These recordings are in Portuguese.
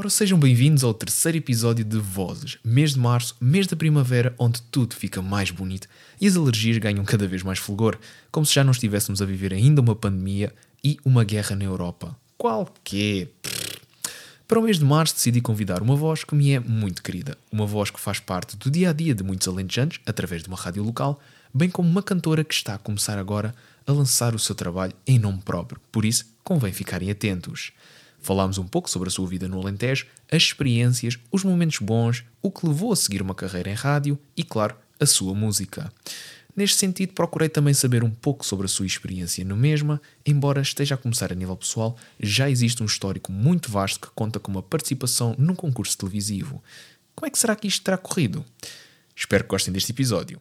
Ora, sejam bem-vindos ao terceiro episódio de Vozes, mês de março, mês da primavera, onde tudo fica mais bonito e as alergias ganham cada vez mais fulgor, como se já não estivéssemos a viver ainda uma pandemia e uma guerra na Europa. Qual que Para o mês de março decidi convidar uma voz que me é muito querida, uma voz que faz parte do dia a dia de muitos alentejanos, através de uma rádio local, bem como uma cantora que está a começar agora a lançar o seu trabalho em nome próprio, por isso convém ficarem atentos. Falámos um pouco sobre a sua vida no Alentejo, as experiências, os momentos bons, o que levou a seguir uma carreira em rádio e, claro, a sua música. Neste sentido, procurei também saber um pouco sobre a sua experiência no mesma, embora esteja a começar a nível pessoal, já existe um histórico muito vasto que conta com uma participação num concurso televisivo. Como é que será que isto terá corrido? Espero que gostem deste episódio.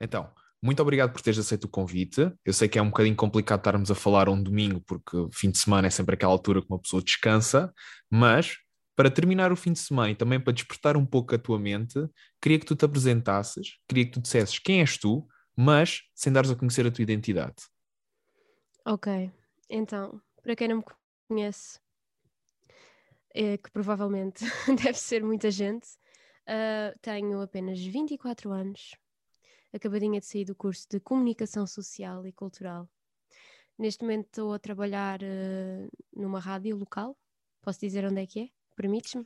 Então, muito obrigado por teres aceito o convite. Eu sei que é um bocadinho complicado estarmos a falar um domingo, porque fim de semana é sempre aquela altura que uma pessoa descansa, mas para terminar o fim de semana e também para despertar um pouco a tua mente, queria que tu te apresentasses, queria que tu dissesses quem és tu, mas sem dares a conhecer a tua identidade. Ok, então, para quem não me conhece, é, que provavelmente deve ser muita gente, uh, tenho apenas 24 anos, acabadinha de sair do curso de Comunicação Social e Cultural. Neste momento estou a trabalhar uh, numa rádio local. Posso dizer onde é que é? Permites-me?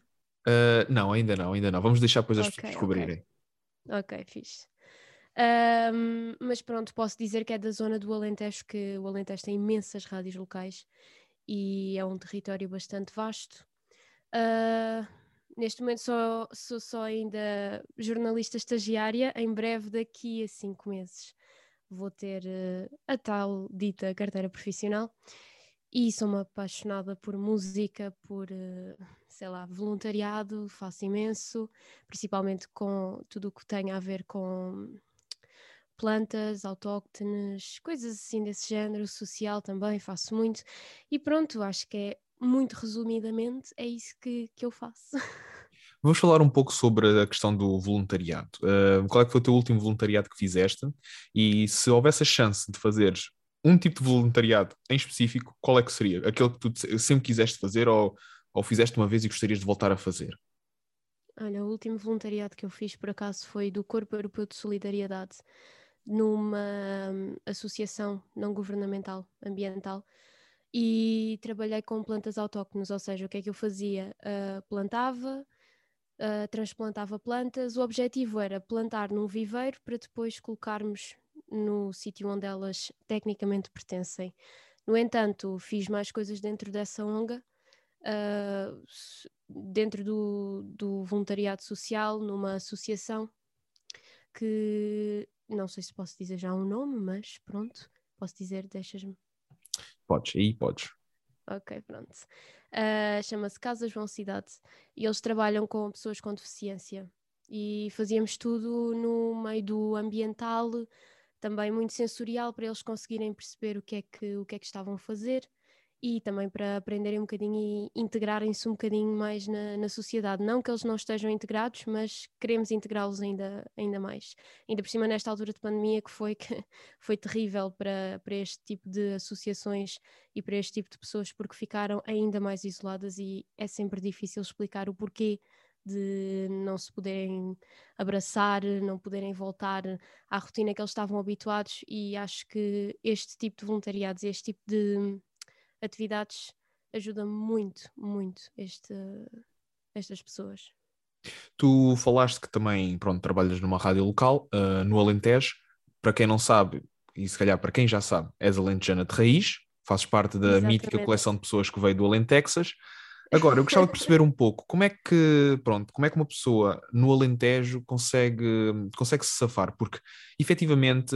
Uh, não, ainda não, ainda não. Vamos deixar depois as pessoas descobrirem. Ok, okay fixe. Um, mas pronto, posso dizer que é da zona do Alentejo, que o Alentejo tem imensas rádios locais e é um território bastante vasto. Uh, Neste momento sou, sou só ainda jornalista estagiária. Em breve, daqui a cinco meses, vou ter uh, a tal dita carteira profissional. E sou uma apaixonada por música, por, uh, sei lá, voluntariado, faço imenso, principalmente com tudo o que tem a ver com plantas autóctones, coisas assim desse género, social também, faço muito. E pronto, acho que é muito resumidamente, é isso que, que eu faço. Vamos falar um pouco sobre a questão do voluntariado. Uh, qual é que foi o teu último voluntariado que fizeste? E se houvesse a chance de fazeres um tipo de voluntariado em específico, qual é que seria? Aquele que tu sempre quiseste fazer ou, ou fizeste uma vez e gostarias de voltar a fazer? Olha, o último voluntariado que eu fiz, por acaso, foi do Corpo Europeu de Solidariedade, numa hum, associação não governamental ambiental e trabalhei com plantas autóctones, ou seja, o que é que eu fazia? Uh, plantava, uh, transplantava plantas. O objetivo era plantar num viveiro para depois colocarmos no sítio onde elas tecnicamente pertencem. No entanto, fiz mais coisas dentro dessa ONG, uh, dentro do, do voluntariado social, numa associação que não sei se posso dizer já um nome, mas pronto, posso dizer, deixas-me. Podes, aí podes. Ok, pronto. Uh, Chama-se Casa João Cidade e eles trabalham com pessoas com deficiência. E fazíamos tudo no meio do ambiental, também muito sensorial, para eles conseguirem perceber o que é que, o que, é que estavam a fazer e também para aprenderem um bocadinho e integrarem-se um bocadinho mais na, na sociedade. Não que eles não estejam integrados, mas queremos integrá-los ainda, ainda mais. Ainda por cima, nesta altura de pandemia, que foi, que foi terrível para, para este tipo de associações e para este tipo de pessoas, porque ficaram ainda mais isoladas e é sempre difícil explicar o porquê de não se poderem abraçar, não poderem voltar à rotina que eles estavam habituados e acho que este tipo de voluntariados, este tipo de atividades ajuda muito, muito este, estas pessoas. Tu falaste que também, pronto, trabalhas numa rádio local, uh, no Alentejo. Para quem não sabe, e se calhar para quem já sabe, és alentejana de raiz, fazes parte da Exatamente. mítica coleção de pessoas que veio do Alentexas. Agora, eu gostava de perceber um pouco como é que, pronto, como é que uma pessoa no Alentejo consegue, consegue se safar, porque efetivamente,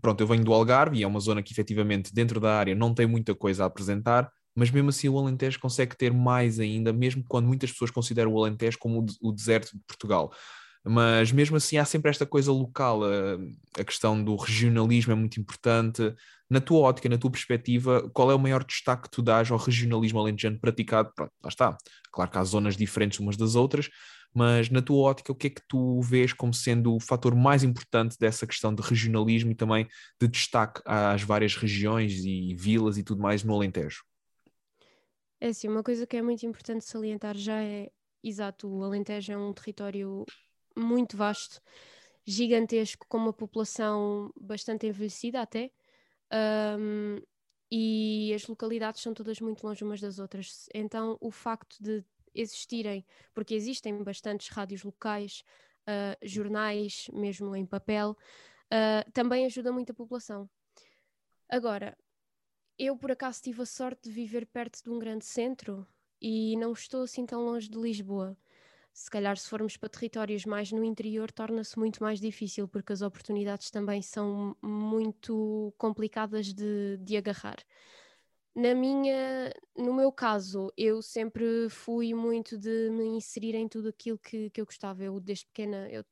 pronto, eu venho do Algarve e é uma zona que efetivamente dentro da área não tem muita coisa a apresentar, mas mesmo assim o Alentejo consegue ter mais ainda, mesmo quando muitas pessoas consideram o Alentejo como o deserto de Portugal. Mas mesmo assim há sempre esta coisa local, a, a questão do regionalismo é muito importante, na tua ótica, na tua perspectiva, qual é o maior destaque que tu dás ao regionalismo alentejano praticado? Pronto, lá está. Claro que há zonas diferentes umas das outras, mas na tua ótica, o que é que tu vês como sendo o fator mais importante dessa questão de regionalismo e também de destaque às várias regiões e vilas e tudo mais no Alentejo? É assim, uma coisa que é muito importante salientar já é, exato, o Alentejo é um território muito vasto, gigantesco, com uma população bastante envelhecida até, um, e as localidades são todas muito longe umas das outras. Então, o facto de existirem, porque existem bastantes rádios locais, uh, jornais, mesmo em papel, uh, também ajuda muito a população. Agora, eu por acaso tive a sorte de viver perto de um grande centro e não estou assim tão longe de Lisboa. Se calhar, se formos para territórios mais no interior, torna-se muito mais difícil, porque as oportunidades também são muito complicadas de, de agarrar. Na minha, no meu caso, eu sempre fui muito de me inserir em tudo aquilo que, que eu gostava. Eu, desde pequena, eu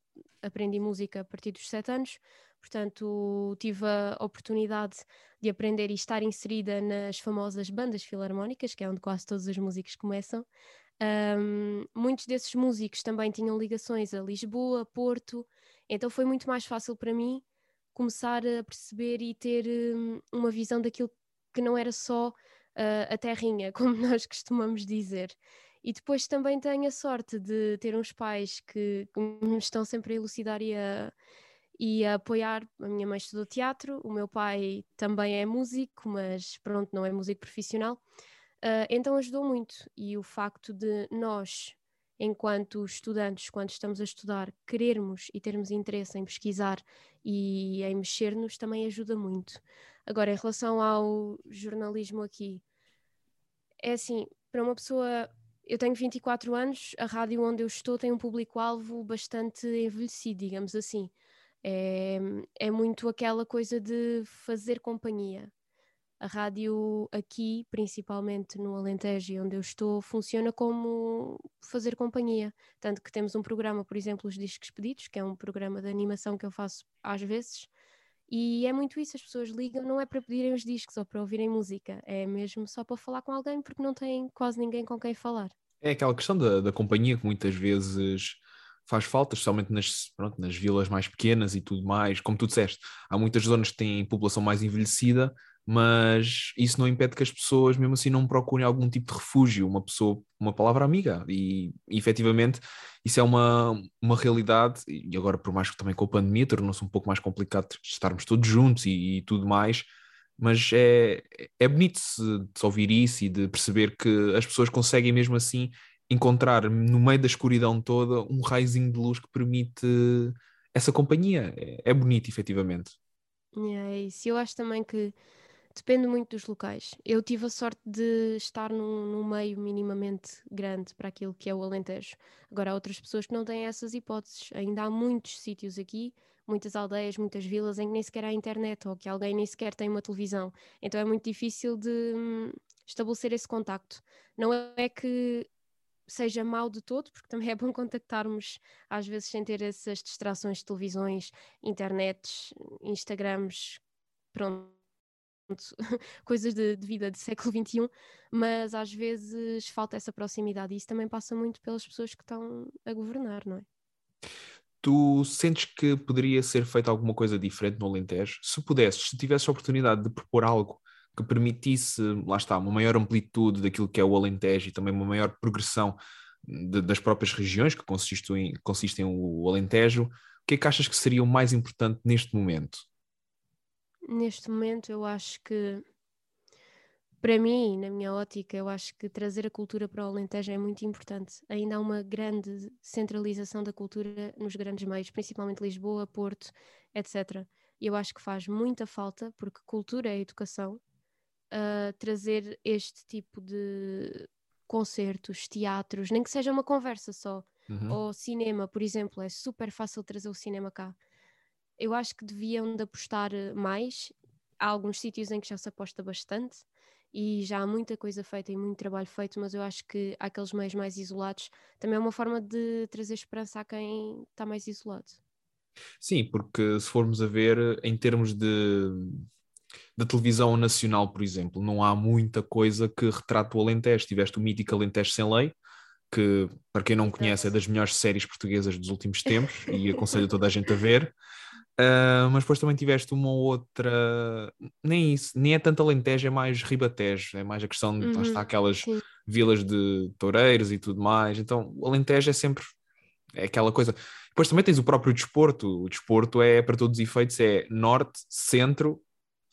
aprendi música a partir dos sete anos, portanto, tive a oportunidade de aprender e estar inserida nas famosas bandas filarmónicas, que é onde quase todos os músicos começam. Um, muitos desses músicos também tinham ligações a Lisboa, Porto, então foi muito mais fácil para mim começar a perceber e ter um, uma visão daquilo que não era só uh, a terrinha, como nós costumamos dizer. E depois também tenho a sorte de ter uns pais que, me estão sempre a elucidar e a, e a apoiar. A minha mãe estudou teatro, o meu pai também é músico, mas pronto, não é músico profissional. Uh, então ajudou muito. E o facto de nós, enquanto estudantes, quando estamos a estudar, querermos e termos interesse em pesquisar e em mexer-nos também ajuda muito. Agora, em relação ao jornalismo aqui, é assim, para uma pessoa. Eu tenho 24 anos, a rádio onde eu estou tem um público-alvo bastante envelhecido, digamos assim. É, é muito aquela coisa de fazer companhia. A rádio aqui, principalmente no Alentejo, onde eu estou, funciona como fazer companhia. Tanto que temos um programa, por exemplo, Os Discos Pedidos, que é um programa de animação que eu faço às vezes, e é muito isso, as pessoas ligam, não é para pedirem os discos ou para ouvirem música, é mesmo só para falar com alguém porque não têm quase ninguém com quem falar. É aquela questão da, da companhia que muitas vezes faz falta, especialmente nas, pronto, nas vilas mais pequenas e tudo mais. Como tu disseste, há muitas zonas que têm população mais envelhecida, mas isso não impede que as pessoas, mesmo assim, não procurem algum tipo de refúgio, uma pessoa, uma palavra amiga. E, e efetivamente, isso é uma, uma realidade. E agora, por mais que também com a pandemia tornou-se um pouco mais complicado estarmos todos juntos e, e tudo mais, mas é, é bonito de, de ouvir isso e de perceber que as pessoas conseguem mesmo assim encontrar no meio da escuridão toda um raizinho de luz que permite essa companhia. É, é bonito, efetivamente. É isso. Eu acho também que Depende muito dos locais. Eu tive a sorte de estar num, num, meio minimamente grande para aquilo que é o Alentejo. Agora, há outras pessoas que não têm essas hipóteses. Ainda há muitos sítios aqui, muitas aldeias, muitas vilas em que nem sequer há internet ou que alguém nem sequer tem uma televisão. Então é muito difícil de hum, estabelecer esse contacto. Não é que seja mau de todo, porque também é bom contactarmos às vezes sem ter essas distrações de televisões, internets, Instagrams, pronto coisas de, de, vida do século XXI, mas às vezes falta essa proximidade e isso também passa muito pelas pessoas que estão a governar, não é? Tu sentes que poderia ser feita alguma coisa diferente no Alentejo? Se pudesses, se tivesses a oportunidade de propor algo que permitisse, lá está, uma maior amplitude daquilo que é o Alentejo e também uma maior progressão de, das próprias regiões que consistem, consistem o Alentejo, o que é que achas que seria o mais importante neste momento? Neste momento eu acho que para mim, na minha ótica, eu acho que trazer a cultura para o Alentejo é muito importante. Ainda há uma grande centralização da cultura nos grandes meios, principalmente Lisboa, Porto, etc. E eu acho que faz muita falta, porque cultura é educação, uh, trazer este tipo de concertos, teatros, nem que seja uma conversa só, uhum. ou cinema, por exemplo, é super fácil trazer o cinema cá eu acho que deviam de apostar eh, mais. Há alguns sítios em que já se aposta bastante e já há muita coisa feita e muito trabalho feito, mas eu acho que aqueles meios mais isolados também é uma forma de trazer esperança a quem está mais isolado. Sim, porque se formos a ver em termos de, de televisão nacional, por exemplo, não há muita coisa que retrate o Alentejo. Tiveste o mítico Alentejo Sem Lei, que, para quem não conhece, é das melhores séries portuguesas dos últimos tempos e aconselho toda a gente a ver. Uh, mas depois também tiveste uma ou outra, nem isso, nem é tanto Alentejo, é mais Ribatejo, é mais a questão de, lá está, Uhum, aquelas sim. vilas de toureiros e tudo mais, então o Alentejo é sempre, é aquela coisa. Depois também tens o próprio desporto, o desporto é, para todos os efeitos, é norte, centro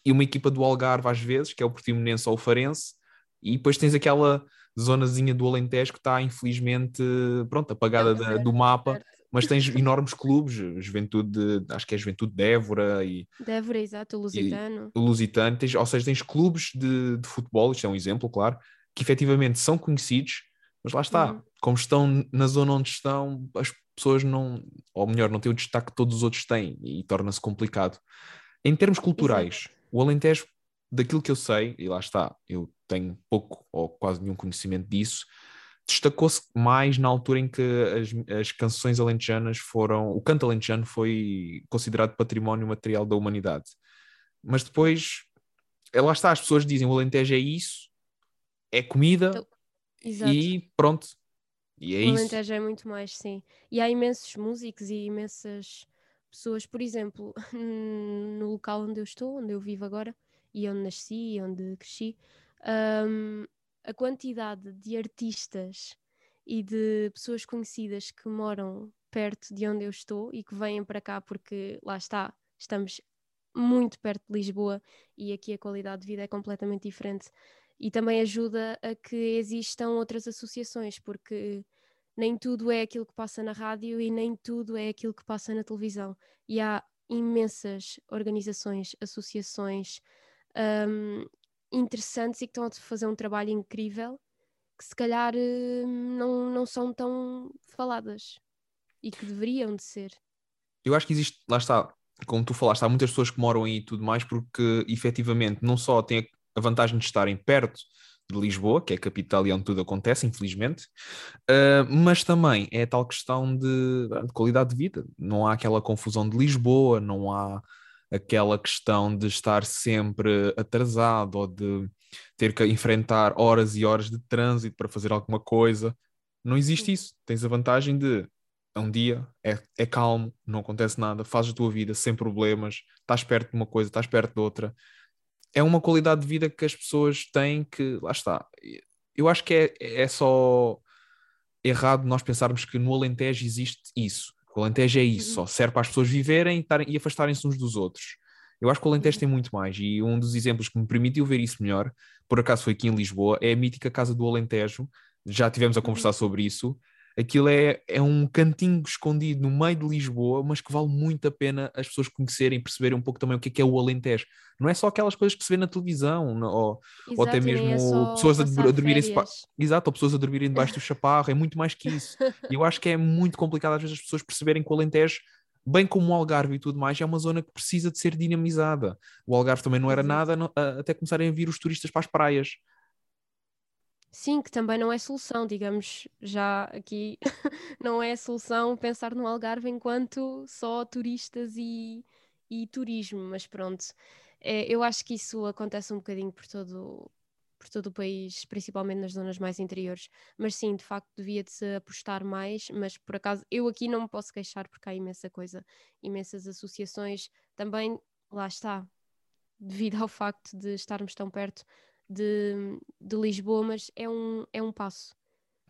e uma equipa do Algarve às vezes, que é o Portimonense ou o Farense, e depois tens aquela zonazinha do Alentejo que está infelizmente, pronto, apagada É da- do mapa, certo. Mas tens enormes clubes, Juventude, acho que é Juventude de Évora e, De Évora, exato, o Lusitano. o Lusitano, tens, ou seja, tens clubes de, de futebol, isto é um exemplo, claro, que efetivamente são conhecidos, mas lá está, Uhum. como estão na zona onde estão, as pessoas não, ou melhor, não têm o destaque que todos os outros têm e torna-se complicado. Em termos culturais, o Alentejo, daquilo que eu sei, e lá está, eu tenho pouco ou quase nenhum conhecimento disso, destacou-se mais na altura em que as, as canções alentejanas foram. O canto alentejano foi considerado património material da humanidade. Mas depois, é, lá está, as pessoas dizem o Alentejo é isso, é comida Então, Exato. e pronto. E é o isso. Alentejo é muito mais, sim. E há imensos músicos e imensas pessoas, por exemplo, no local onde eu estou, onde eu vivo agora, e onde nasci, e onde cresci, hum, a quantidade de artistas e de pessoas conhecidas que moram perto de onde eu estou e que vêm para cá porque lá está, estamos muito perto de Lisboa e aqui a qualidade de vida é completamente diferente. E também ajuda a que existam outras associações, porque nem tudo é aquilo que passa na rádio e nem tudo é aquilo que passa na televisão. E há imensas organizações, associações hum, interessantes e que estão a fazer um trabalho incrível que se calhar hum, não, não são tão faladas e que deveriam de ser. Eu acho que existe, lá está, como tu falaste, há muitas pessoas que moram aí e tudo mais, porque efetivamente não só têm a vantagem de estarem perto de Lisboa, que é a capital e onde tudo acontece, infelizmente, uh, mas também é a tal questão de, de, qualidade de vida. Não há aquela confusão de Lisboa, não há aquela questão de estar sempre atrasado ou de ter que enfrentar horas e horas de trânsito para fazer alguma coisa. Não existe isso. Tens a vantagem de é um dia, é, é calmo, não acontece nada, fazes a tua vida sem problemas, estás perto de uma coisa, estás perto de outra. É uma qualidade de vida que as pessoas têm que, lá está. Eu acho que é, é só errado nós pensarmos que no Alentejo existe isso. O Alentejo é isso, só serve para as pessoas viverem e, tarem, afastarem-se uns dos outros. Eu acho que o Alentejo tem muito mais e um dos exemplos que me permitiu ver isso melhor, por acaso foi aqui em Lisboa, é a mítica Casa do Alentejo. Já tivemos a conversar sobre isso. Aquilo é, é um cantinho escondido no meio de Lisboa, mas que vale muito a pena as pessoas conhecerem, perceberem um pouco também o que é, que é o Alentejo. Não é só aquelas coisas que se vê na televisão, não, ou, Exato, ou até e nem mesmo é pessoas a, a dormirem. Exato, ou pessoas a dormirem debaixo do chaparro, é muito mais que isso. E eu acho que é muito complicado às vezes as pessoas perceberem que o Alentejo, bem como o Algarve e tudo mais, é uma zona que precisa de ser dinamizada. O Algarve também não era nada não- até começarem a vir os turistas para as praias. Sim, que também não é solução, digamos, já aqui não é solução pensar no Algarve enquanto só turistas e, e turismo, mas pronto, É, eu acho que isso acontece um bocadinho por todo, por todo o país, principalmente nas zonas mais interiores, mas sim, de facto devia de se apostar mais, mas por acaso eu aqui não me posso queixar porque há imensa coisa, imensas associações, também lá está, devido ao facto de estarmos tão perto de, de Lisboa, mas é um, é um passo.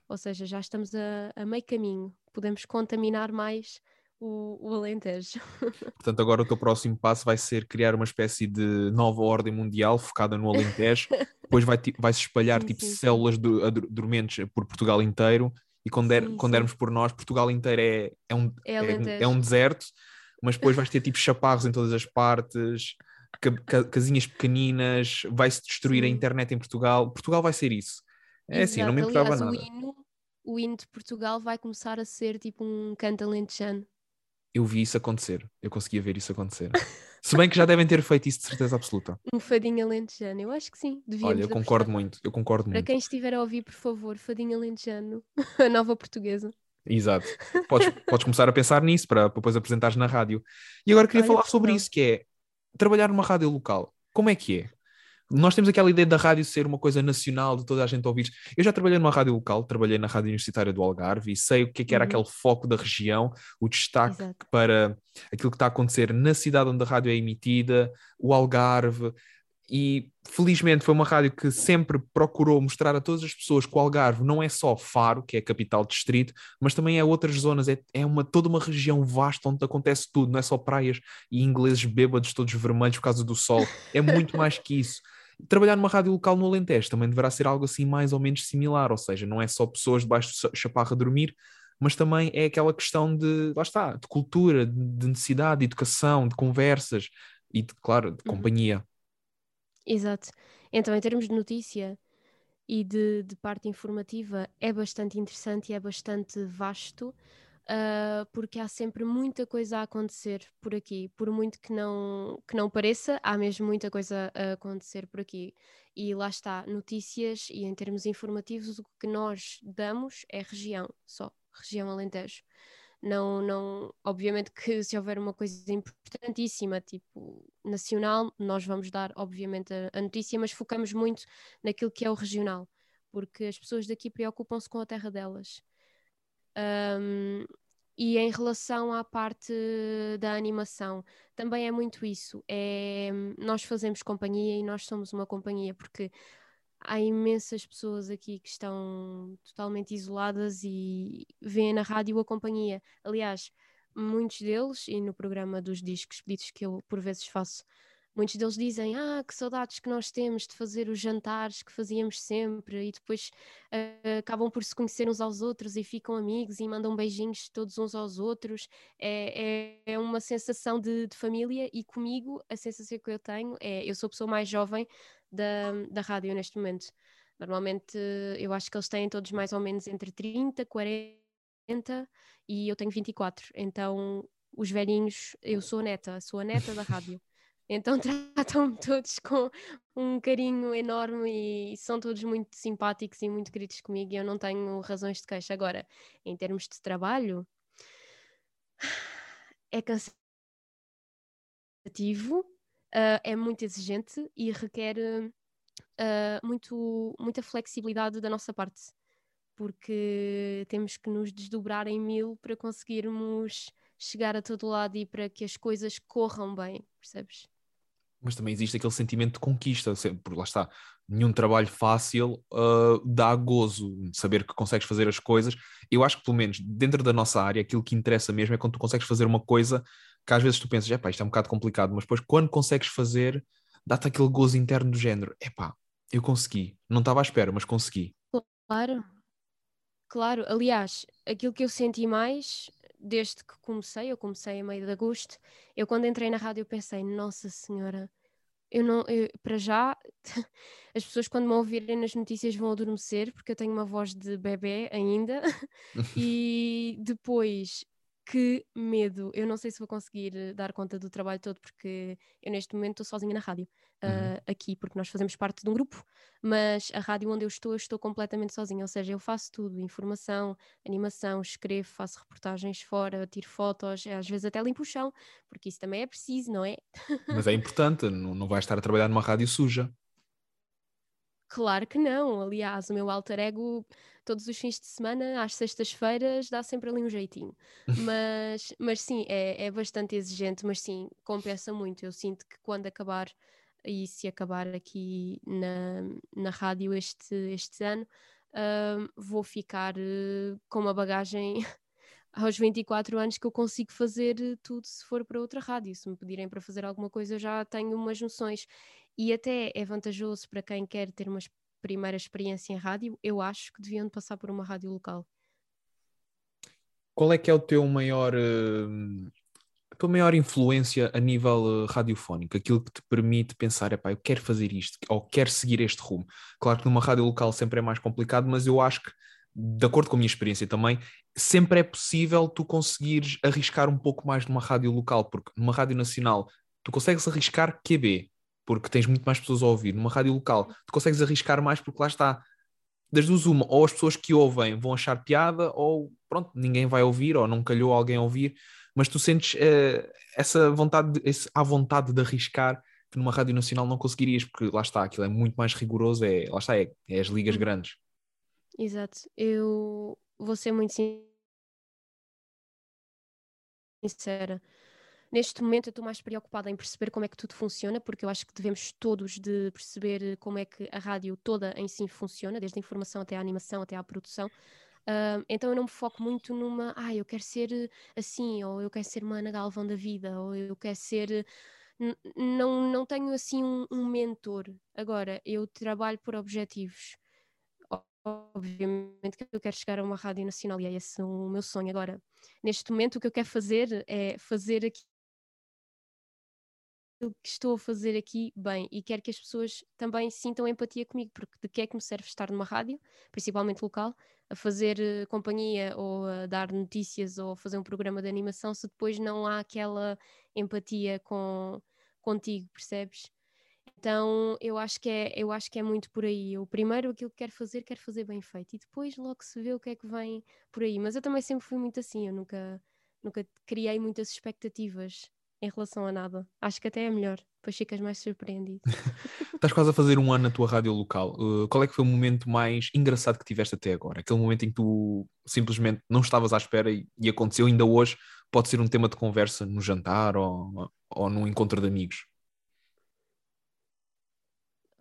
Ou seja, já estamos a, a meio caminho. Podemos contaminar mais o, o Alentejo. Portanto, agora o teu próximo passo vai ser criar uma espécie de nova ordem mundial focada no Alentejo, depois vai, vai se espalhar Sim, tipo sim, células do- dormentes por Portugal inteiro, e quando, der, Sim, quando dermos por nós, Portugal inteiro é, é, um, É é, um- é um deserto, mas depois vais ter tipo chaparros em todas as partes, casinhas pequeninas, vai-se destruir a internet em Portugal. Portugal vai ser isso. É assim, não me Exato. importava Aliás, nada. O hino, o hino de Portugal vai começar a ser tipo um canto alentejano. Eu vi isso acontecer, eu conseguia ver isso acontecer. Se bem que já devem ter feito isso de certeza absoluta. Um fadinho alentejano. Eu acho que sim. Olha, eu apostar. concordo muito, eu concordo Para muito. quem estiver a ouvir, por favor, fadinho alentejano. a nova portuguesa. Exato. Podes, podes começar a pensar nisso para para depois apresentares na rádio. E agora queria Olha, falar sobre não? isso, que é trabalhar numa rádio local. Como é que é? nós temos aquela ideia da rádio ser uma coisa nacional, de toda a gente ouvir. Eu já trabalhei numa rádio local, trabalhei na Rádio Universitária do Algarve e sei o que, é que era uhum. aquele foco da região, o destaque Exato. para aquilo que está a acontecer na cidade onde a rádio é emitida, o Algarve. E felizmente foi uma rádio que sempre procurou mostrar a todas as pessoas que o Algarve não é só Faro, que é a capital distrito, mas também é outras zonas, é, é uma, toda uma região vasta onde acontece tudo, não é só praias e ingleses bêbados todos vermelhos por causa do sol, é muito mais que isso. Trabalhar numa rádio local no Alentejo também deverá ser algo assim mais ou menos similar, ou seja, não é só pessoas debaixo do chaparro a dormir, mas também é aquela questão de, lá está, de cultura, de necessidade, de educação, de conversas e, de, claro, de uhum. Exato. Então, em termos de notícia e de, de parte informativa, é bastante interessante e é bastante vasto uh, porque há sempre muita coisa a acontecer por aqui. Por muito que não, que não pareça, há mesmo muita coisa a acontecer por aqui. E lá está, notícias e em termos informativos, o que nós damos é região, só, região Alentejo. Não, não, obviamente que se houver uma coisa importantíssima, tipo nacional, nós vamos dar, obviamente, a, a notícia, mas focamos muito naquilo que é o regional, porque as pessoas daqui preocupam-se com a terra delas. Um, e em relação à parte da animação, também é muito isso. É, nós fazemos companhia e nós somos uma companhia, porque há imensas pessoas aqui que estão totalmente isoladas e veem na rádio a companhia. Aliás, muitos deles, e no programa dos discos pedidos que eu por vezes faço, muitos deles dizem: Ah, que saudades que nós temos de fazer os jantares que fazíamos sempre, e depois uh, acabam por se conhecer uns aos outros e ficam amigos e mandam beijinhos todos uns aos outros. É, é, é uma sensação de, de, família, e comigo a sensação que eu tenho é: eu sou a pessoa mais jovem da, da rádio neste momento. Normalmente eu acho que eles têm todos mais ou menos entre 30, 40 e eu tenho 24. Então os velhinhos, eu sou a neta, sou a neta da rádio. Então tratam-me todos com um carinho enorme e são todos muito simpáticos e muito queridos comigo e eu não tenho razões de queixa. Agora, em termos de trabalho, é cansativo, uh, é muito exigente e requer uh, muito, muita flexibilidade da nossa parte, porque temos que nos desdobrar em mil para conseguirmos chegar a todo lado e para que as coisas corram bem, percebes? mas também existe aquele sentimento de conquista, por lá está, nenhum trabalho fácil uh, dá gozo, saber que consegues fazer as coisas. Eu acho que, pelo menos, dentro da nossa área, aquilo que interessa mesmo é quando tu consegues fazer uma coisa que às vezes tu pensas, epá, isto é um bocado complicado, mas depois quando consegues fazer, dá-te aquele gozo interno do género, epá, eu consegui, não estava à espera, mas consegui. Claro, claro. Aliás, aquilo que eu senti mais desde que comecei, eu comecei a meio de agosto, eu quando entrei na rádio pensei, nossa senhora, eu não, eu, para já, as pessoas quando me ouvirem nas notícias vão adormecer, porque eu tenho uma voz de bebê ainda, e depois que medo. Eu não sei se vou conseguir eh, dar conta do trabalho todo, porque eu neste momento estou sozinha na rádio, uhum. uh, aqui, porque nós fazemos parte de um grupo, mas a rádio onde eu estou, eu estou completamente sozinha. Ou seja, eu faço tudo: informação, animação, escrevo, faço reportagens fora, tiro fotos, às vezes até limpo o chão, porque isso também é preciso, não é? Mas é importante, não, não vais estar a trabalhar numa rádio suja. Claro que não. Aliás, o meu alter ego, todos os fins de semana, às sextas-feiras, dá sempre ali um jeitinho. Mas, mas sim, é, é bastante exigente, mas sim, compensa muito. Eu sinto que quando acabar, e se acabar aqui na, na rádio este, este ano, uh, vou ficar uh, com uma bagagem aos 24 anos que eu consigo fazer tudo se for para outra rádio. Se me pedirem para fazer alguma coisa, eu já tenho umas noções. E até é vantajoso para quem quer ter uma primeira experiência em rádio, eu acho que deviam passar por uma rádio local. Qual é que é o teu maior, uh, a tua maior influência a nível uh, radiofónico? Aquilo que te permite pensar, eu quero fazer isto, ou quero seguir este rumo. Claro que numa rádio local sempre é mais complicado, mas eu acho que, de acordo com a minha experiência também, sempre é possível tu conseguires arriscar um pouco mais numa rádio local, porque numa rádio nacional tu consegues arriscar QB, porque tens muito mais pessoas a ouvir. Numa rádio local, tu consegues arriscar mais porque lá está. Das duas, uma, ou as pessoas que ouvem vão achar piada, ou pronto, ninguém vai ouvir, ou não calhou alguém a ouvir, mas tu sentes uh, essa vontade, esse, a vontade de arriscar que numa rádio nacional não conseguirias, porque lá está, aquilo é muito mais rigoroso, é, lá está, é, é as ligas Uhum. grandes. Exato. Eu vou ser muito sin- sincera. Neste momento eu estou mais preocupada em perceber como é que tudo funciona, porque eu acho que devemos todos de perceber como é que a rádio toda em si funciona, desde a informação até a animação, até à produção. Ah, então eu não me foco muito numa, ah, eu quero ser eh, assim, ou eu quero ser uma Ana Galvão da vida, ou eu quero ser. eh, Não, não tenho assim um, um mentor. Agora, eu trabalho por objetivos. Obviamente que eu quero chegar a uma rádio nacional e é esse o meu sonho. Agora, neste momento, o que eu quero fazer é fazer aqui que estou a fazer aqui bem e quero que as pessoas também sintam empatia comigo, porque de que é que me serve estar numa rádio, principalmente local, a fazer eh, companhia ou a dar notícias ou a fazer um programa de animação se depois não há aquela empatia com contigo, percebes? Então eu acho que é, eu acho que é muito por aí. Eu primeiro aquilo que quero fazer, quero fazer bem feito e depois logo se vê o que é que vem por aí. Mas eu também sempre fui muito assim, eu nunca, nunca criei muitas expectativas em relação a nada. Acho que até é melhor, depois ficas mais surpreendido. Estás quase a fazer um ano na tua rádio local. Uh, qual é que foi o momento mais engraçado que tiveste até agora? Aquele momento em que tu simplesmente não estavas à espera e, e aconteceu ainda hoje, pode ser um tema de conversa no jantar ou, ou num encontro de amigos.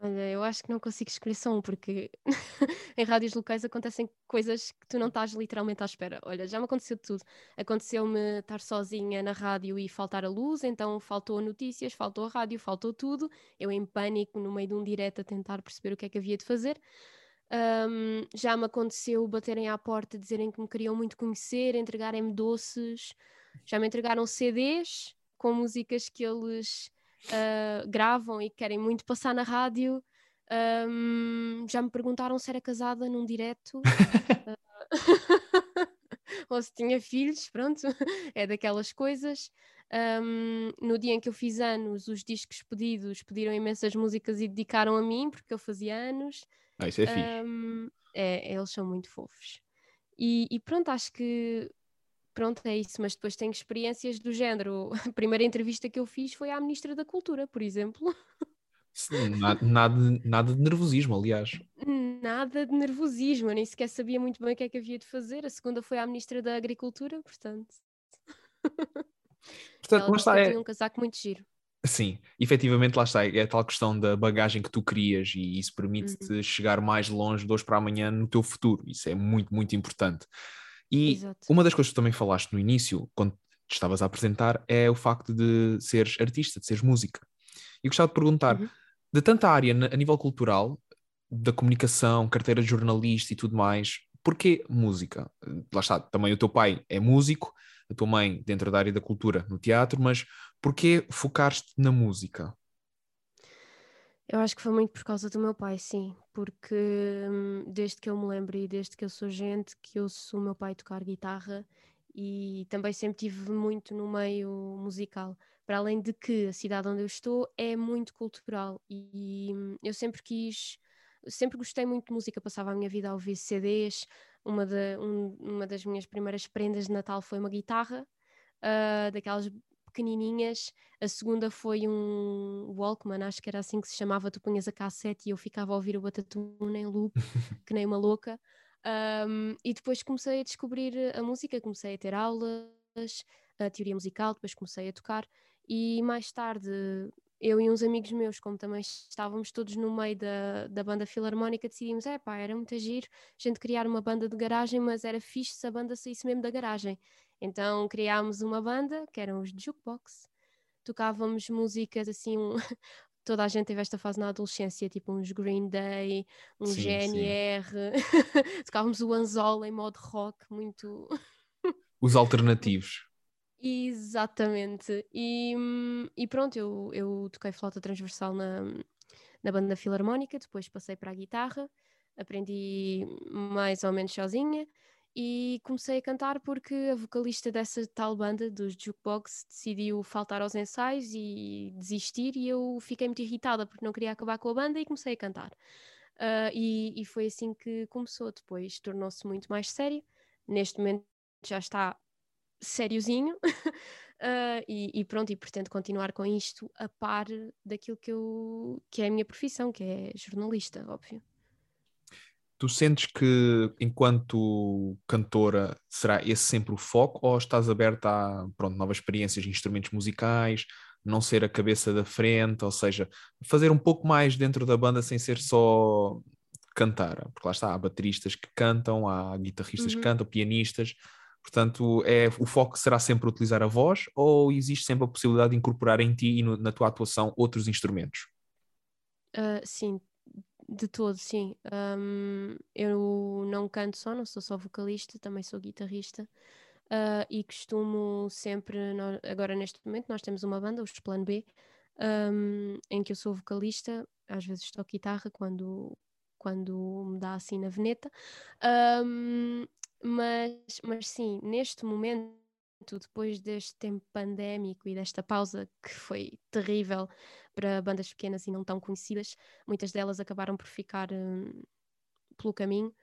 Olha, eu acho que não consigo escolher só um, porque em rádios locais acontecem coisas que tu não estás literalmente à espera. Olha, já me aconteceu tudo. Aconteceu-me estar sozinha na rádio e faltar a luz, então faltou notícias, faltou a rádio, faltou tudo. Eu em pânico, no meio de um direto, a tentar perceber o que é que havia de fazer. Ahm, já me aconteceu baterem à porta, dizerem que me queriam muito conhecer, entregarem-me doces. Já me entregaram CDs com músicas que eles ah, gravam e querem muito passar na rádio. Ahm, já me perguntaram se era casada num direto. ou se tinha filhos, pronto, é daquelas coisas. Ahm, no dia em que eu fiz anos, os discos pedidos pediram imensas músicas e dedicaram a mim, porque eu fazia anos. Ah, isso é fixe. Ahm, é, eles são muito fofos. E, e pronto, acho que pronto, é isso, mas depois tenho experiências do género. A primeira entrevista que eu fiz foi à Ministra da Cultura, por exemplo. Sim, na- Nada, nada de nervosismo, aliás. Nada de nervosismo, eu nem sequer sabia muito bem o que é que havia de fazer. A segunda foi à Ministra da Agricultura, portanto. Portanto, Ela lá está, é, um casaco muito giro. sim, efetivamente lá está, é a tal questão da bagagem que tu crias e isso permite-te Uhum. chegar mais longe de hoje para amanhã no teu futuro. Isso é muito, muito importante. E Exato. uma das coisas que tu também falaste no início, quando te estavas a apresentar, é o facto de seres artista, de seres música. E gostava de perguntar, Uhum. de tanta área a nível cultural, da comunicação, carteira de jornalista e tudo mais, porquê música? Lá está, também o teu pai é músico, a tua mãe dentro da área da cultura, no teatro, mas porquê focar-te na música? Eu acho que foi muito por causa do meu pai, sim, porque hum, desde que eu me lembro e desde que eu sou gente, que eu sou o meu pai tocar guitarra e também sempre tive muito no meio musical. Para além de que a cidade onde eu estou é muito cultural e hum, eu sempre quis, sempre gostei muito de música, passava a minha vida a ouvir CDs. Uma, da- um- uma das minhas primeiras prendas de Natal foi uma guitarra, ah, daquelas pequenininhas. A segunda foi um Walkman, acho que era assim que se chamava. Tu punhas a cassete e eu ficava a ouvir o Batatuna em loop, que nem uma louca. Um, e depois comecei a descobrir a música, comecei a ter aulas, a teoria musical, depois comecei a tocar. E mais tarde, eu e uns amigos meus, como também estávamos todos no meio da, da banda filarmónica, decidimos: é pá, era muito giro a gente criar uma banda de garagem, mas era fixe se a banda saísse mesmo da garagem. Então criámos uma banda, que eram os Jukebox, tocávamos músicas assim, um- toda a gente teve esta fase na adolescência, tipo uns Green Day, uns Sim, sim. GNR, tocávamos o Anzola em modo rock, muito. Os alternativos. Exatamente. E, e pronto, eu, eu toquei flauta transversal na, na banda filarmónica, depois passei para a guitarra, aprendi mais ou menos sozinha e comecei a cantar porque a vocalista dessa tal banda, dos Jukebox, decidiu faltar aos ensaios e desistir e eu fiquei muito irritada porque não queria acabar com a banda e comecei a cantar. Ah, e, e foi assim que começou. Depois tornou-se muito mais sério. Neste momento já está sériozinho. Uh, e, e, pronto, e pretendo continuar com isto a par daquilo que, eu, que é a minha profissão, que é jornalista, óbvio. Tu sentes que, enquanto cantora, será esse sempre o foco ou estás aberta a pronto, novas experiências, instrumentos musicais, não ser a cabeça da frente, ou seja, fazer um pouco mais dentro da banda sem ser só cantar? Porque lá está, há bateristas que cantam, há guitarristas uhum. que cantam, pianistas. Portanto, é, o foco será sempre utilizar a voz ou existe sempre a possibilidade de incorporar em ti e no, na tua atuação outros instrumentos? Uh, sim, de todo, sim. Um, eu não canto só, não sou só vocalista, também sou guitarrista. Uh, e costumo sempre, agora neste momento, nós temos uma banda, os Plano B, um, em que eu sou vocalista, às vezes toco guitarra quando, quando me dá assim na veneta. Um, mas, mas sim, neste momento depois deste tempo pandémico e desta pausa que foi terrível para bandas pequenas e não tão conhecidas, muitas delas acabaram por ficar hum, pelo caminho.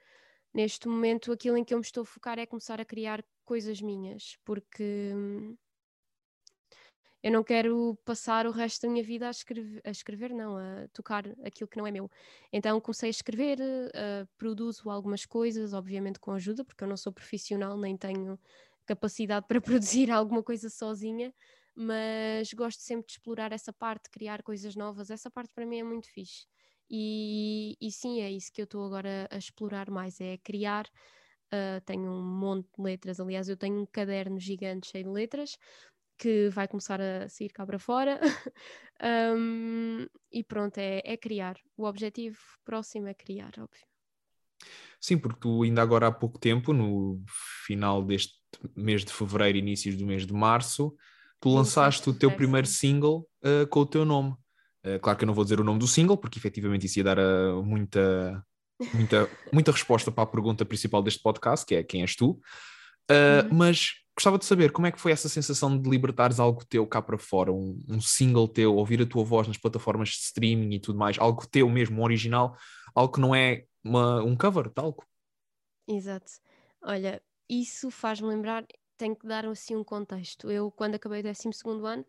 Neste momento, aquilo em que eu me estou a focar é começar a criar coisas minhas, porque hum, eu não quero passar o resto da minha vida a escrever, a escrever, não, a tocar aquilo que não é meu. Então comecei a escrever, uh, produzo algumas coisas, obviamente com ajuda, porque eu não sou profissional, nem tenho capacidade para produzir alguma coisa sozinha, mas gosto sempre de explorar essa parte, criar coisas novas. Essa parte para mim é muito fixe. E, e sim, é isso que eu estou agora a explorar mais: é criar. Uh, tenho um monte de letras, aliás, eu tenho um caderno gigante cheio de letras que vai começar a sair cá para fora. um, e pronto, é, é criar. O objetivo próximo é criar, óbvio. Sim, porque tu ainda agora há pouco tempo, no final deste mês de fevereiro, inícios do mês de março, tu lançaste o teu primeiro single uh, com o teu nome. Uh, claro que eu não vou dizer o nome do single, porque efetivamente isso ia dar uh, muita, muita, muita resposta para a pergunta principal deste podcast, que é quem és tu. Uhum. Mas gostava de saber como é que foi essa sensação de libertares algo teu cá para fora, um, um, single teu, ouvir a tua voz nas plataformas de streaming e tudo mais, algo teu mesmo, um original, algo que não é uma, um cover de algo. Exato. Olha, isso faz-me lembrar, tenho que dar assim um contexto. Eu, quando acabei o 12 ano,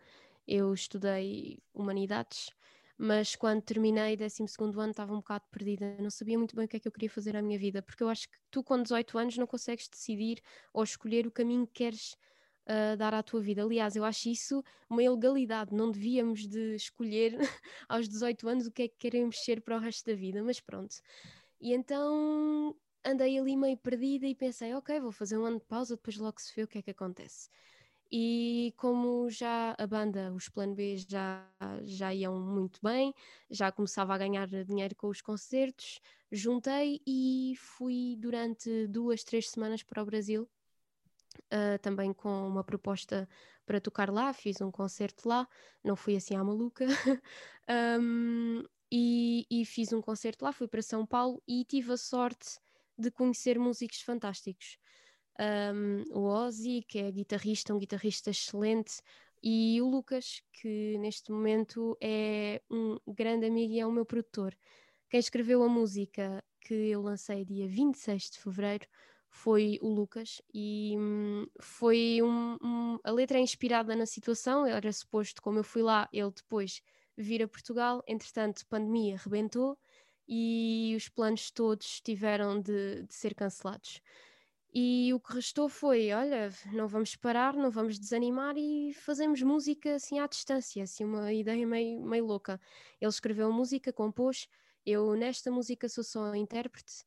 eu estudei Humanidades, mas quando terminei o 12 ano estava um bocado perdida, não sabia muito bem o que é que eu queria fazer à minha vida, porque eu acho que tu, com 18 anos, não consegues decidir ou escolher o caminho que queres uh, dar à tua vida. Aliás, eu acho isso uma ilegalidade, não devíamos de escolher aos 18 anos o que é que queremos ser para o resto da vida, mas pronto. E então andei ali meio perdida e pensei, ok, vou fazer um ano de pausa, depois logo se vê o que é que acontece. E como já a banda, os Plano B, já, já iam muito bem, já começava a ganhar dinheiro com os concertos, juntei e fui durante duas, três semanas para o Brasil, uh, também com uma proposta para tocar lá, fiz um concerto lá, não fui assim à maluca, um, e, e, fiz um concerto lá, fui para São Paulo e tive a sorte de conhecer músicos fantásticos. Um, o Ozzy, que é guitarrista, um guitarrista excelente, e o Lucas, que neste momento é um grande amigo e é o meu produtor. Quem escreveu a música que eu lancei dia 26 de fevereiro foi o Lucas e hum, foi um, um, a letra é inspirada na situação, era suposto, como eu fui lá, ele depois vir a Portugal, entretanto, pandemia rebentou e os planos todos tiveram de, de ser cancelados. E o que restou foi: olha, não vamos parar, não vamos desanimar e fazemos música assim à distância, assim, uma ideia meio, meio louca. Ele escreveu música, compôs, eu nesta música sou só intérprete,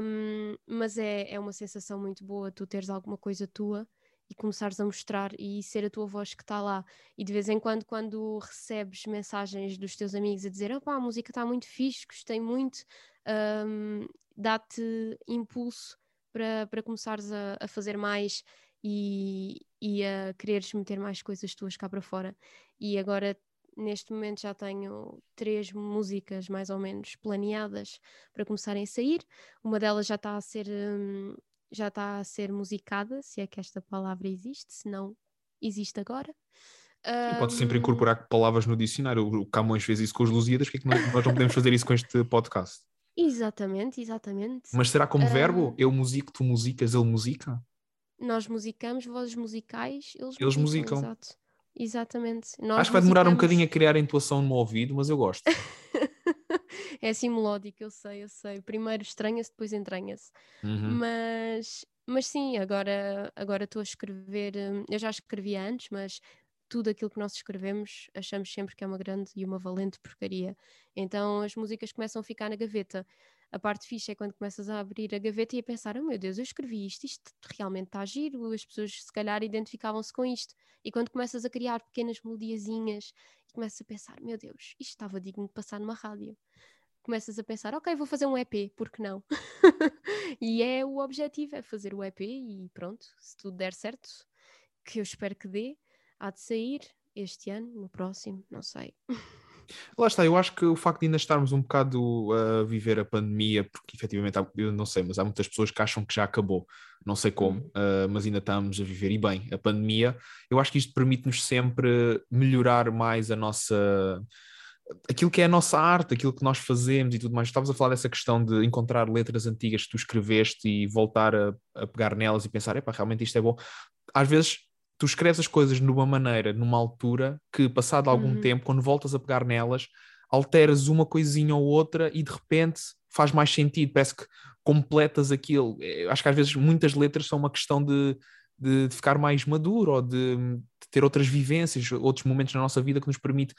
um, mas é, é uma sensação muito boa tu teres alguma coisa tua e começares a mostrar e ser a tua voz que está lá. E de vez em quando, quando recebes mensagens dos teus amigos a dizer: opá, a música está muito fixe, gostei muito, um, dá-te impulso para, para começares a, a fazer mais e, e a quereres meter mais coisas tuas cá para fora. E agora neste momento já tenho três músicas mais ou menos planeadas para começarem a sair. Uma delas já está a ser hum, já está a ser musicada, se é que esta palavra existe, se não existe agora. Um... Pode sempre incorporar palavras no dicionário. O Camões fez isso com os Lusíadas, porque é que nós, nós não podemos fazer isso com este podcast? Exatamente, exatamente. Mas será como um... verbo? Eu musico, tu musicas, ele musica? nós musicamos, vozes musicais, eles, eles musicam. Exato. Exatamente. Nós Acho que vai demorar um bocadinho a criar a intuação no ouvido, mas eu gosto. é assim melódico, eu sei, eu sei. Primeiro estranha-se, depois entranha-se. Uhum. Mas, mas sim, agora agora estou a escrever. Hum, eu já escrevi antes, mas tudo aquilo que nós escrevemos achamos sempre que é uma grande e uma valente porcaria. Então as músicas começam a ficar na gaveta. A parte fixa é quando começas a abrir a gaveta e a pensar: oh meu Deus, eu escrevi isto, isto realmente está giro, as pessoas se calhar identificavam-se com isto. E quando começas a criar pequenas melodiazinhas e começas a pensar: meu Deus, isto estava digno de passar numa rádio. Começas a pensar: ok, vou fazer um EP, por que não? e é o objetivo: é fazer o EP e pronto, se tudo der certo, que eu espero que dê, há de sair este ano, no próximo, não sei. Lá está, eu acho que o facto de ainda estarmos um bocado a viver a pandemia, porque efetivamente, eu não sei, mas há muitas pessoas que acham que já acabou, não sei como, uh, mas ainda estamos a viver. E bem, a pandemia, eu acho que isto permite-nos sempre melhorar mais a nossa. Aquilo que é a nossa arte, aquilo que nós fazemos e tudo mais. Estavas a falar dessa questão de encontrar letras antigas que tu escreveste e voltar a, a pegar nelas e pensar, epá, realmente isto é bom. Às vezes tu escreves as coisas numa maneira, numa altura, que passado algum uhum. tempo, quando voltas a pegar nelas, alteras uma coisinha ou outra e de repente faz mais sentido, parece que completas aquilo. Eu acho que às vezes muitas letras são uma questão de, de, de ficar mais maduro ou de, de, ter outras vivências, outros momentos na nossa vida que nos permite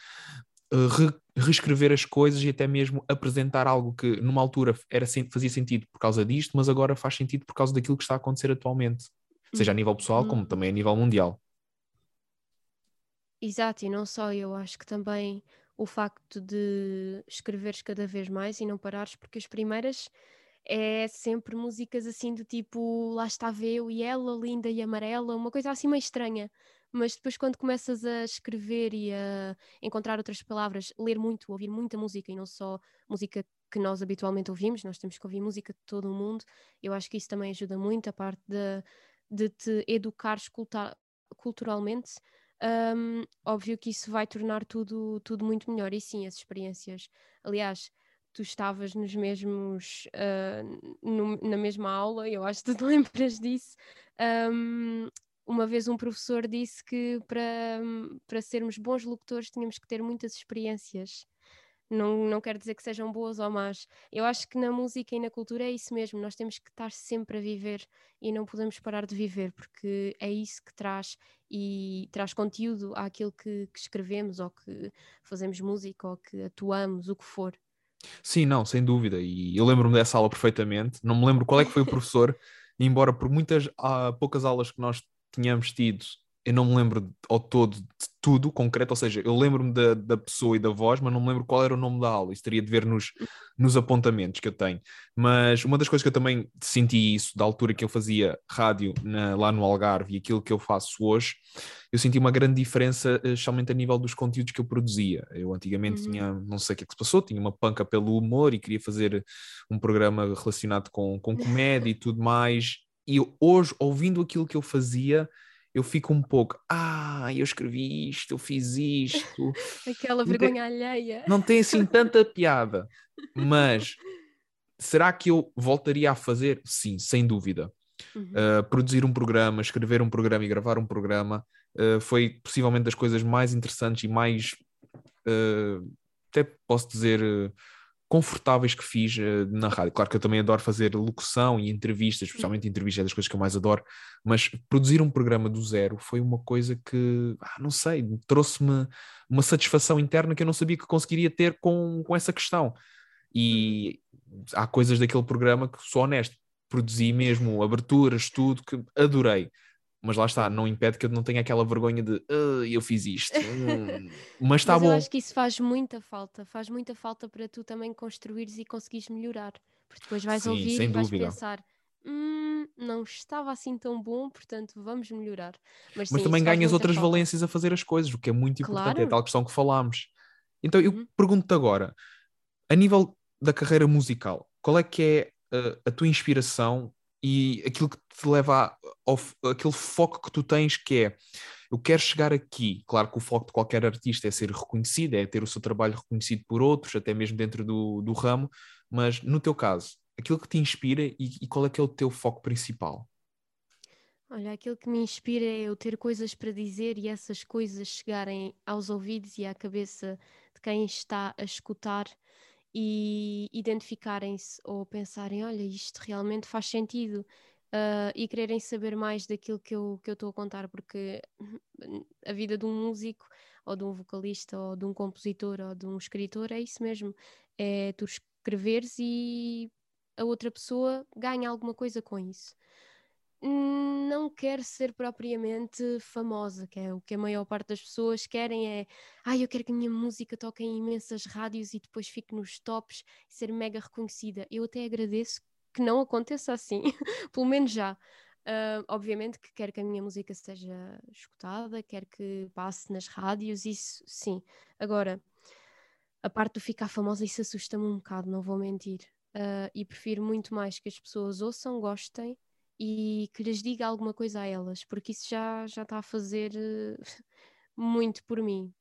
re, reescrever as coisas e até mesmo apresentar algo que numa altura era, fazia sentido por causa disto, mas agora faz sentido por causa daquilo que está a acontecer atualmente seja a nível pessoal como também a nível mundial. Exato, e não só, eu acho que também o facto de escreveres cada vez mais e não parares, porque as primeiras é sempre músicas assim do tipo lá está eu e ela, linda e amarela, uma coisa assim meio estranha. Mas depois, quando começas a escrever e a encontrar outras palavras, ler muito, ouvir muita música e não só música que nós habitualmente ouvimos, nós temos que ouvir música de todo o mundo. Eu acho que isso também ajuda muito a parte da, de te culta- culturalmente, um, óbvio que isso vai tornar tudo, tudo muito melhor. E sim, as experiências. Aliás, tu estavas nos mesmos uh, no, na mesma aula, eu acho que tu te lembras disso. Um, uma vez um professor disse que para, para sermos bons locutores tínhamos que ter muitas experiências não, não quer dizer que sejam boas ou más. Eu acho que na música e na cultura é isso mesmo, nós temos que estar sempre a viver e não podemos parar de viver, porque é isso que traz e traz conteúdo àquilo que, que escrevemos ou que fazemos música ou que atuamos, o que for. Sim, não, sem dúvida. E eu lembro-me dessa aula perfeitamente. Não me lembro qual é que foi o professor, embora por muitas uh, poucas aulas que nós tínhamos tido, eu não me lembro ao todo de tudo concreto, ou seja, eu lembro-me da, da pessoa e da voz, mas não me lembro qual era o nome da aula. Isso teria de ver nos, nos apontamentos que eu tenho. Mas uma das coisas que eu também senti isso, da altura que eu fazia rádio na, lá no Algarve e aquilo que eu faço hoje, eu senti uma grande diferença, eh, especialmente a nível dos conteúdos que eu produzia. Eu antigamente uhum. tinha, não sei o que é que se passou, tinha uma panca pelo humor e queria fazer um programa relacionado com, com comédia e tudo mais. E hoje, ouvindo aquilo que eu fazia, eu fico um pouco, ah, eu escrevi isto, eu fiz isto. Aquela vergonha tem, alheia. Não tem assim tanta piada, mas será que eu voltaria a fazer? Sim, sem dúvida. Uhum. Uh, produzir um programa, escrever um programa e gravar um programa uh, foi possivelmente das coisas mais interessantes e mais, uh, até posso dizer, confortáveis que fiz uh, na rádio. Claro que eu também adoro fazer locução e entrevistas, especialmente entrevistas é das coisas que eu mais adoro, mas produzir um programa do zero foi uma coisa que, ah, não sei, trouxe-me uma satisfação interna que eu não sabia que conseguiria ter com, com essa questão. E há coisas daquele programa que, sou honesto, produzi mesmo aberturas, tudo, que adorei mas lá está, não impede que eu não tenha aquela vergonha de uh, eu fiz isto. Hum. Mas está bom. Eu acho que isso faz muita falta, faz muita falta para tu também construires e conseguires melhorar. Porque depois vais Sim, ouvir e vais dúvida. pensar. Hum, não estava assim tão bom, portanto vamos melhorar. Mas, Mas sim, também ganhas outras falta. valências a fazer as coisas, o que é muito importante, claro. é a tal questão que falámos. Então eu uhum. pergunto-te agora, a nível da carreira musical, qual é que é uh, a tua inspiração e aquilo que te leva ao, aquele foco que tu tens que é eu quero chegar aqui. Claro que o foco de qualquer artista é ser reconhecido, é ter o seu trabalho reconhecido por outros, até mesmo dentro do, do ramo, mas no teu caso, aquilo que te inspira e, e qual é que é o teu foco principal? Olha, aquilo que me inspira é eu ter coisas para dizer e essas coisas chegarem aos ouvidos e à cabeça de quem está a escutar e identificarem-se ou pensarem: olha, isto realmente faz sentido. Uh, e quererem saber mais daquilo que eu que eu estou a contar, porque a vida de um músico, ou de um vocalista, ou de um compositor, ou de um escritor é isso mesmo: é tu escreveres e a outra pessoa ganha alguma coisa com isso não quer ser propriamente famosa, que é o que a maior parte das pessoas querem é, ah, eu quero que a minha música toque em imensas rádios e depois fique nos tops e ser mega reconhecida. Eu até agradeço que não aconteça assim, pelo menos já. Uh, obviamente que quero que a minha música seja escutada, quero que passe nas rádios, isso sim. Agora, a parte do ficar famosa, isso assusta-me um bocado, não vou mentir. Uh, e prefiro muito mais que as pessoas ouçam, gostem e que lhes diga alguma coisa a elas, porque isso já, já está a fazer uh, muito por mim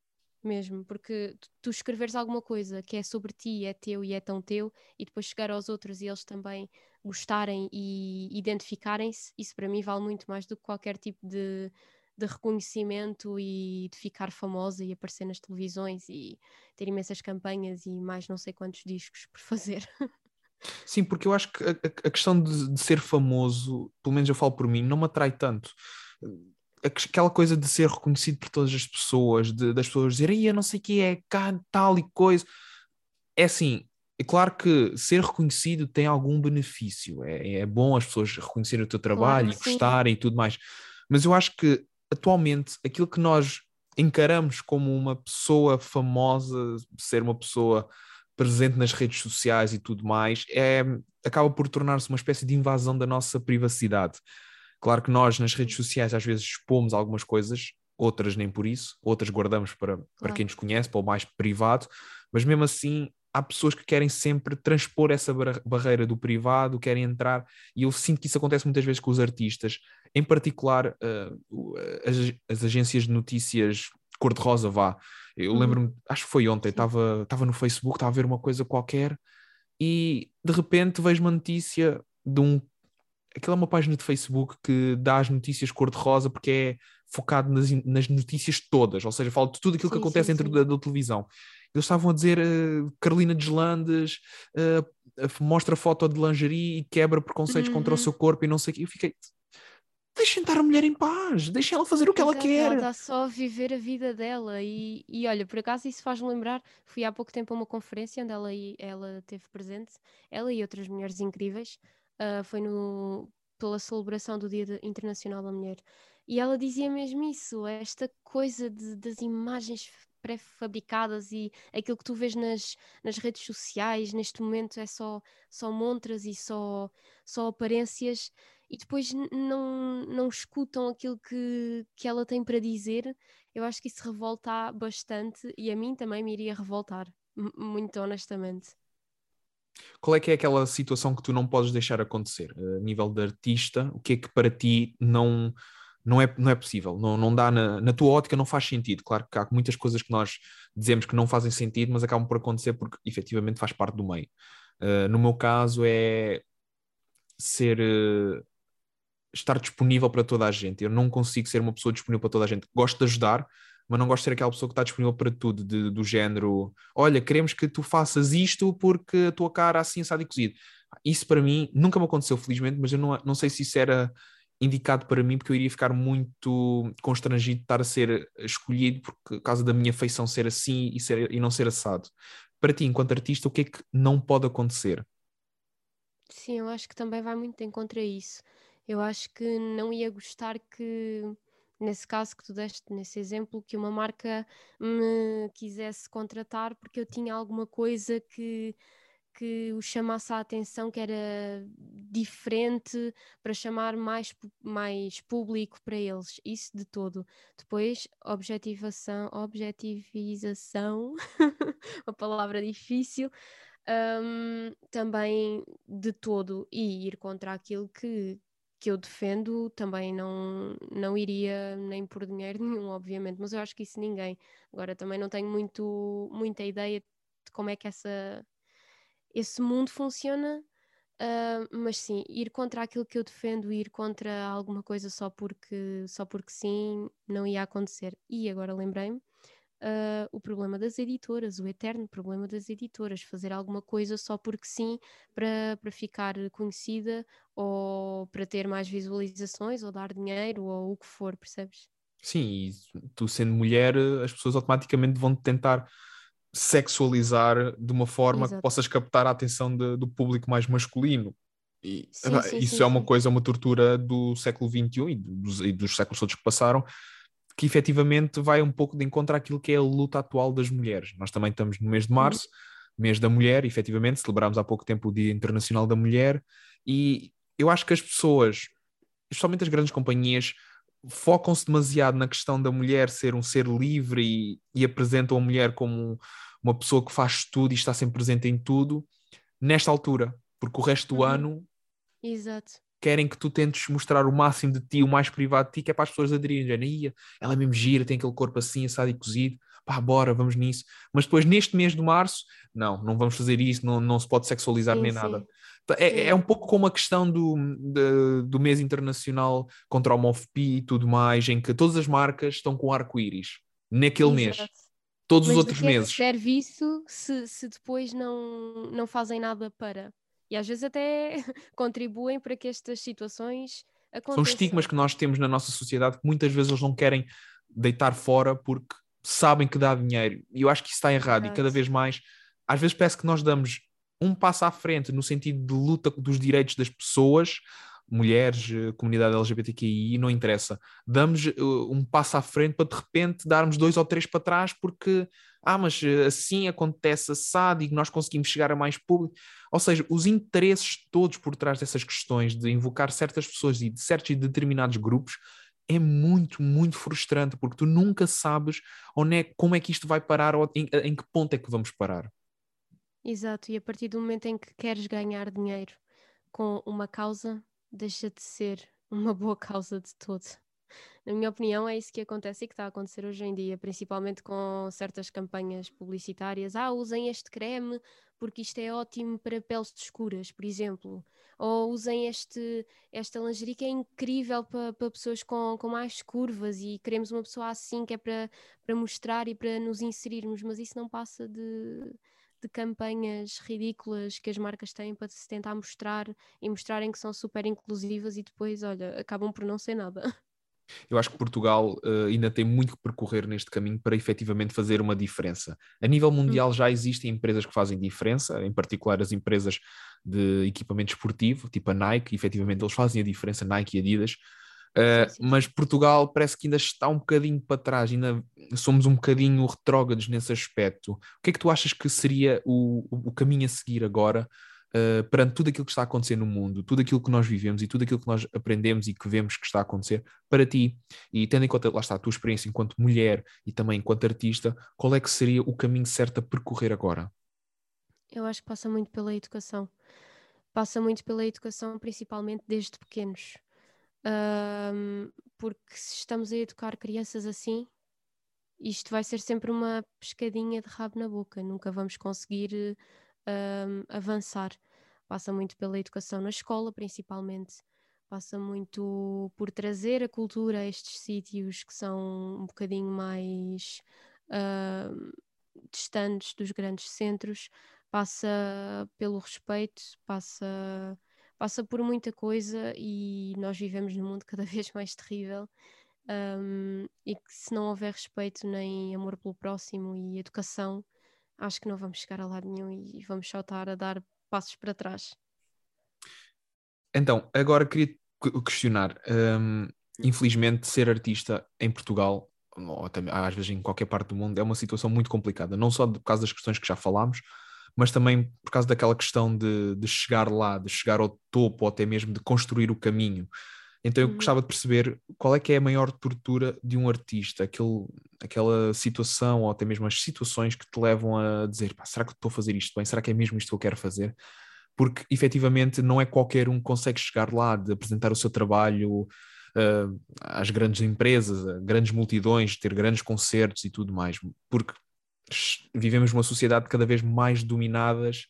mesmo, porque tu, tu, escreveres alguma coisa que é sobre ti, é teu e é tão teu, e depois chegar aos outros e eles também gostarem e identificarem-se, isso para mim vale muito mais do que qualquer tipo de, de reconhecimento e de ficar famosa e aparecer nas televisões e ter imensas campanhas e mais não sei quantos discos por fazer. Sim, porque eu acho que a, a questão de, de, ser famoso, pelo menos eu falo por mim, não me atrai tanto. Aquela coisa de ser reconhecido por todas as pessoas, de, das pessoas dizerem, eu não sei o que é, cá, tal e coisa. É assim, é claro que ser reconhecido tem algum benefício. É, é bom as pessoas reconhecerem o teu trabalho claro, e gostarem e tudo mais. Mas eu acho que atualmente aquilo que nós encaramos como uma pessoa famosa, ser uma pessoa presente nas redes sociais e tudo mais, é, acaba por tornar-se uma espécie de invasão da nossa privacidade. Claro que nós nas redes sociais às vezes expomos algumas coisas, outras nem por isso, outras guardamos para, para claro. quem nos conhece, para o mais privado, mas mesmo assim há pessoas que querem sempre transpor essa barreira do privado, querem entrar, e eu sinto que isso acontece muitas vezes com os artistas, em particular uh, as, as agências de notícias cor-de-rosa, vá. Eu uhum. lembro-me, acho que foi ontem, estava no Facebook, estava a ver uma coisa qualquer e de repente vejo uma notícia de um. Aquela é uma página de Facebook que dá as notícias cor-de-rosa porque é focado nas, nas notícias todas, ou seja, fala de tudo aquilo sim, que acontece sim, dentro da, da, televisão. Eles estavam a dizer uh, Carolina Deslandes uh, mostra foto de lingerie e quebra preconceitos uhum. contra o uhum. seu corpo e não sei o que. Eu fiquei, deixem estar a mulher em paz, deixem ela fazer o que Exato, ela quer. Ela está só a viver a vida dela. E, e olha, por acaso isso faz-me lembrar, fui há pouco tempo a uma conferência onde ela, ela teve presente, ela e outras mulheres incríveis, uh, foi no, pela celebração do Dia Internacional da Mulher. E ela dizia mesmo isso, esta coisa de, das imagens pré-fabricadas e aquilo que tu vês nas, nas redes sociais neste momento é só, só montras e só, só aparências e depois não, não escutam aquilo que, que ela tem para dizer, eu acho que isso revolta bastante e a mim também me iria revoltar, muito honestamente. Qual é que é aquela situação que tu não podes deixar acontecer? A nível de artista, o que é que para ti não, não, é, não é possível? Não, não dá na, na tua ótica, não faz sentido. Claro que há muitas coisas que nós dizemos que não fazem sentido, mas acabam por acontecer porque efetivamente faz parte do meio. Uh, no meu caso é ser uh, estar disponível para toda a gente. Eu não consigo ser uma pessoa disponível para toda a gente. Gosto de ajudar, mas não gosto de ser aquela pessoa que está disponível para tudo, de, do género: olha, queremos que tu faças isto porque a tua cara assim assado e cozido. Isso para mim nunca me aconteceu, felizmente, mas eu não, não sei se isso era indicado para mim, porque eu iria ficar muito constrangido de estar a ser escolhido por causa da minha feição ser assim e, ser, e não ser assado. Para ti, enquanto artista, o que é que não pode acontecer? Sim, eu acho que também vai muito em contra isso eu acho que não ia gostar que, nesse caso que tu deste, nesse exemplo, que uma marca me quisesse contratar porque eu tinha alguma coisa que que o chamasse a atenção, que era diferente para chamar mais, mais público para eles, isso de todo. Depois, objetivação, objetivização, uma palavra difícil, um, também de todo, e ir contra aquilo que, que eu defendo também não, não iria nem por dinheiro nenhum, obviamente, mas eu acho que isso ninguém. Agora também não tenho muito, muita ideia de como é que essa, esse mundo funciona Uh, mas sim, ir contra aquilo que eu defendo, ir contra alguma coisa só porque, só porque sim, não ia acontecer. E agora lembrei-me uh, o problema das editoras, o eterno problema das editoras, fazer alguma coisa só porque sim, para, para ficar conhecida ou para ter mais visualizações ou dar dinheiro ou o que for, percebes? Sim, e tu sendo mulher, as pessoas automaticamente vão tentar sexualizar de uma forma Exato. que possas captar a atenção de, do público mais masculino. E, sim, sim, isso sim, é uma coisa, uma tortura do século XXI e dos, e dos séculos todos que passaram, que efetivamente vai um pouco de encontro àquilo que é a luta atual das mulheres. Nós também estamos no mês de uhum. março, mês da mulher, efetivamente, celebramos há pouco tempo o Dia Internacional da Mulher, e eu acho que as pessoas, especialmente as grandes companhias, focam-se demasiado na questão da mulher ser um ser livre e, e apresentam a mulher como uma pessoa que faz tudo e está sempre presente em tudo, nesta altura, porque o resto do uhum. ano Exato. Querem que tu tentes mostrar o máximo de ti, o mais privado de ti, que é para as pessoas aderirem. Ela é mesmo gira, tem aquele corpo assim, assado e cozido, pá, bora, vamos nisso. Mas depois, neste mês de março, não, não vamos fazer isso, não, não se pode sexualizar sim, nem sim. nada. É, é um pouco como a questão do, de, do mês internacional contra a homofobia e tudo mais, em que todas as marcas estão com arco-íris naquele mês. Todos Mas os outros é meses. serve isso se, se depois não, não fazem nada para. E às vezes até contribuem para que estas situações aconteçam. São estigmas que nós temos na nossa sociedade que muitas vezes eles não querem deitar fora porque sabem que dá dinheiro. E eu acho que isso está errado. Exato. E cada vez mais, às vezes parece que nós damos um passo à frente no sentido de luta dos direitos das pessoas, mulheres, eh, comunidade LGBTQI, não interessa. Damos uh, um passo à frente para de repente darmos dois ou três para trás porque, ah, mas eh, assim acontece assado e nós conseguimos chegar a mais público. Ou seja, os interesses todos por trás dessas questões de invocar certas pessoas e de certos e determinados grupos é muito, muito frustrante porque tu nunca sabes onde é, como é que isto vai parar ou em, em que ponto é que vamos parar. Exato, e a partir do momento em que queres ganhar dinheiro com uma causa, deixa de ser uma boa causa de todo. Na minha opinião, é isso que acontece e que está a acontecer hoje em dia, principalmente com certas campanhas publicitárias. Ah, usem este creme porque isto é ótimo para peles escuras, por exemplo. Ou usem este, esta lingerie que é incrível para, para pessoas com, com mais curvas e queremos uma pessoa assim que é para, para mostrar e para nos inserirmos, mas isso não passa de de campanhas ridículas que as marcas têm para se tentar mostrar e mostrarem que são super inclusivas e depois, olha, acabam por não ser nada. Eu acho que Portugal uh, ainda tem muito que percorrer neste caminho para efetivamente fazer uma diferença. A nível mundial hum. já existem empresas que fazem diferença, em particular as empresas de equipamento esportivo, tipo a Nike, efetivamente eles fazem a diferença, Nike e Adidas, Uh, sim, sim. Mas Portugal parece que ainda está um bocadinho para trás, ainda somos um bocadinho retrógrados nesse aspecto. O que é que tu achas que seria o, o caminho a seguir agora uh, perante tudo aquilo que está a acontecer no mundo, tudo aquilo que nós vivemos e tudo aquilo que nós aprendemos e que vemos que está a acontecer para ti? E tendo em conta, lá está, a tua experiência enquanto mulher e também enquanto artista, qual é que seria o caminho certo a percorrer agora? Eu acho que passa muito pela educação. Passa muito pela educação, principalmente desde pequenos porque se estamos a educar crianças assim, isto vai ser sempre uma pescadinha de rabo na boca, nunca vamos conseguir um, avançar. Passa muito pela educação na escola, principalmente, passa muito por trazer a cultura a estes sítios que são um bocadinho mais uh, distantes dos grandes centros, passa pelo respeito, passa passa por muita coisa e nós vivemos num mundo cada vez mais terrível. Um, e que se não houver respeito nem amor pelo próximo e educação, acho que não vamos chegar a lado nenhum e vamos só estar a dar passos para trás. Então, agora queria questionar. Um, infelizmente, ser artista em Portugal, ou até, às vezes em qualquer parte do mundo, é uma situação muito complicada, não só por causa das questões que já falámos, mas também por causa daquela questão de, de chegar lá, de chegar ao topo, ou até mesmo de construir o caminho. Então eu uhum. gostava de perceber qual é que é a maior tortura de um artista, aquele, aquela situação ou até mesmo as situações que te levam a dizer será que estou a fazer isto bem? Será que é mesmo isto que eu quero fazer? Porque efetivamente não é qualquer um que consegue chegar lá de apresentar o seu trabalho uh, às grandes empresas, a grandes multidões, ter grandes concertos e tudo mais, porque vivemos numa sociedade cada vez mais dominadas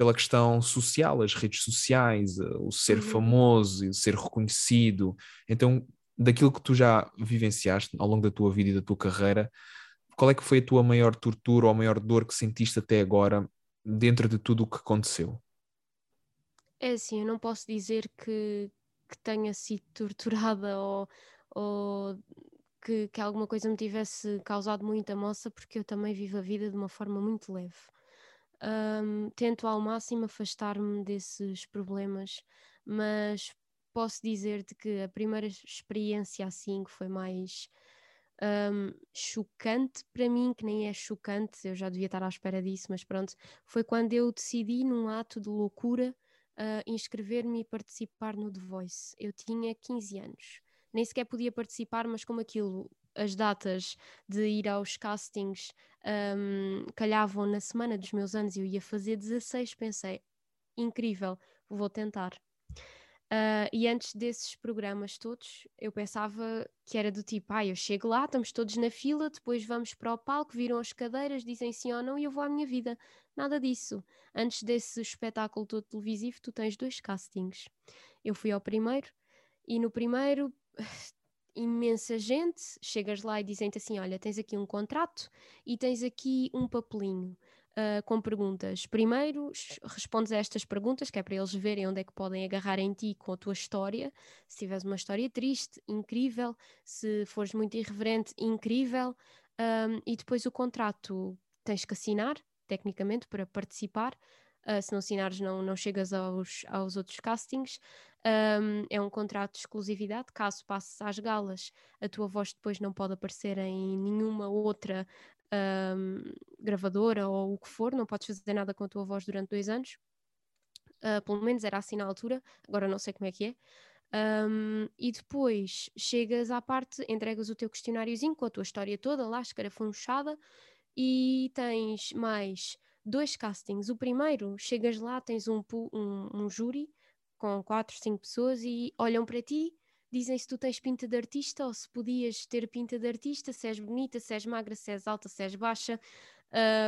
pela questão social, as redes sociais, eh, o ser Uhum. famoso o ser reconhecido. Então, daquilo que tu já vivenciaste ao longo da tua vida e da tua carreira, qual é que foi a tua maior tortura ou a maior dor que sentiste até agora dentro de tudo o que aconteceu? É assim, eu não posso dizer que, que tenha sido torturada ou, ou que, que alguma coisa me tivesse causado muita moça, porque eu também vivo a vida de uma forma muito leve. Ahm, tento ao máximo afastar-me desses problemas, mas posso dizer-te que a primeira experiência assim que foi mais ahm, chocante para mim, que nem é chocante, eu já devia estar à espera disso, mas pronto, foi quando eu decidi, num ato de loucura, ah, inscrever-me e participar no The Voice. Eu tinha 15 anos, nem sequer podia participar, mas como aquilo, as datas de ir aos castings ahm, calhavam na semana dos meus anos e eu ia fazer 16, pensei, incrível, vou tentar. Ah, e antes desses programas todos, eu pensava que era do tipo, ah, eu chego lá, estamos todos na fila, depois vamos para o palco, viram as cadeiras, dizem sim ou não e eu vou à minha vida. Nada disso. Antes desse espetáculo todo televisivo, tu tens dois castings. Eu fui ao primeiro e no primeiro, imensa gente, chegas lá e dizem-te assim, olha, tens aqui um contrato e tens aqui um papelinho uh, com perguntas. Primeiro, respondes a estas perguntas, que é para eles verem onde é que podem agarrar em ti com a tua história. Se tiveres uma história triste, incrível. Se fores muito irreverente, incrível. Um, e depois o contrato tens que assinar, tecnicamente, para participar. Uh, se não assinares, não, não chegas aos, aos outros castings. Um, é um contrato de exclusividade. Caso passes às galas, a tua voz depois não pode aparecer em nenhuma outra um, gravadora ou o que for, não podes fazer nada com a tua voz durante dois anos. Uh, pelo menos era assim na altura, agora não sei como é que é. Um, e depois chegas à parte, entregas o teu questionáriozinho com a tua história toda lá escarafunchada e tens mais dois castings. O primeiro, chegas lá, tens um, um, um júri com quatro, cinco pessoas e olham para ti dizem se tu tens pinta de artista ou se podias ter pinta de artista, se és bonita, se és magra, se és alta, se és baixa.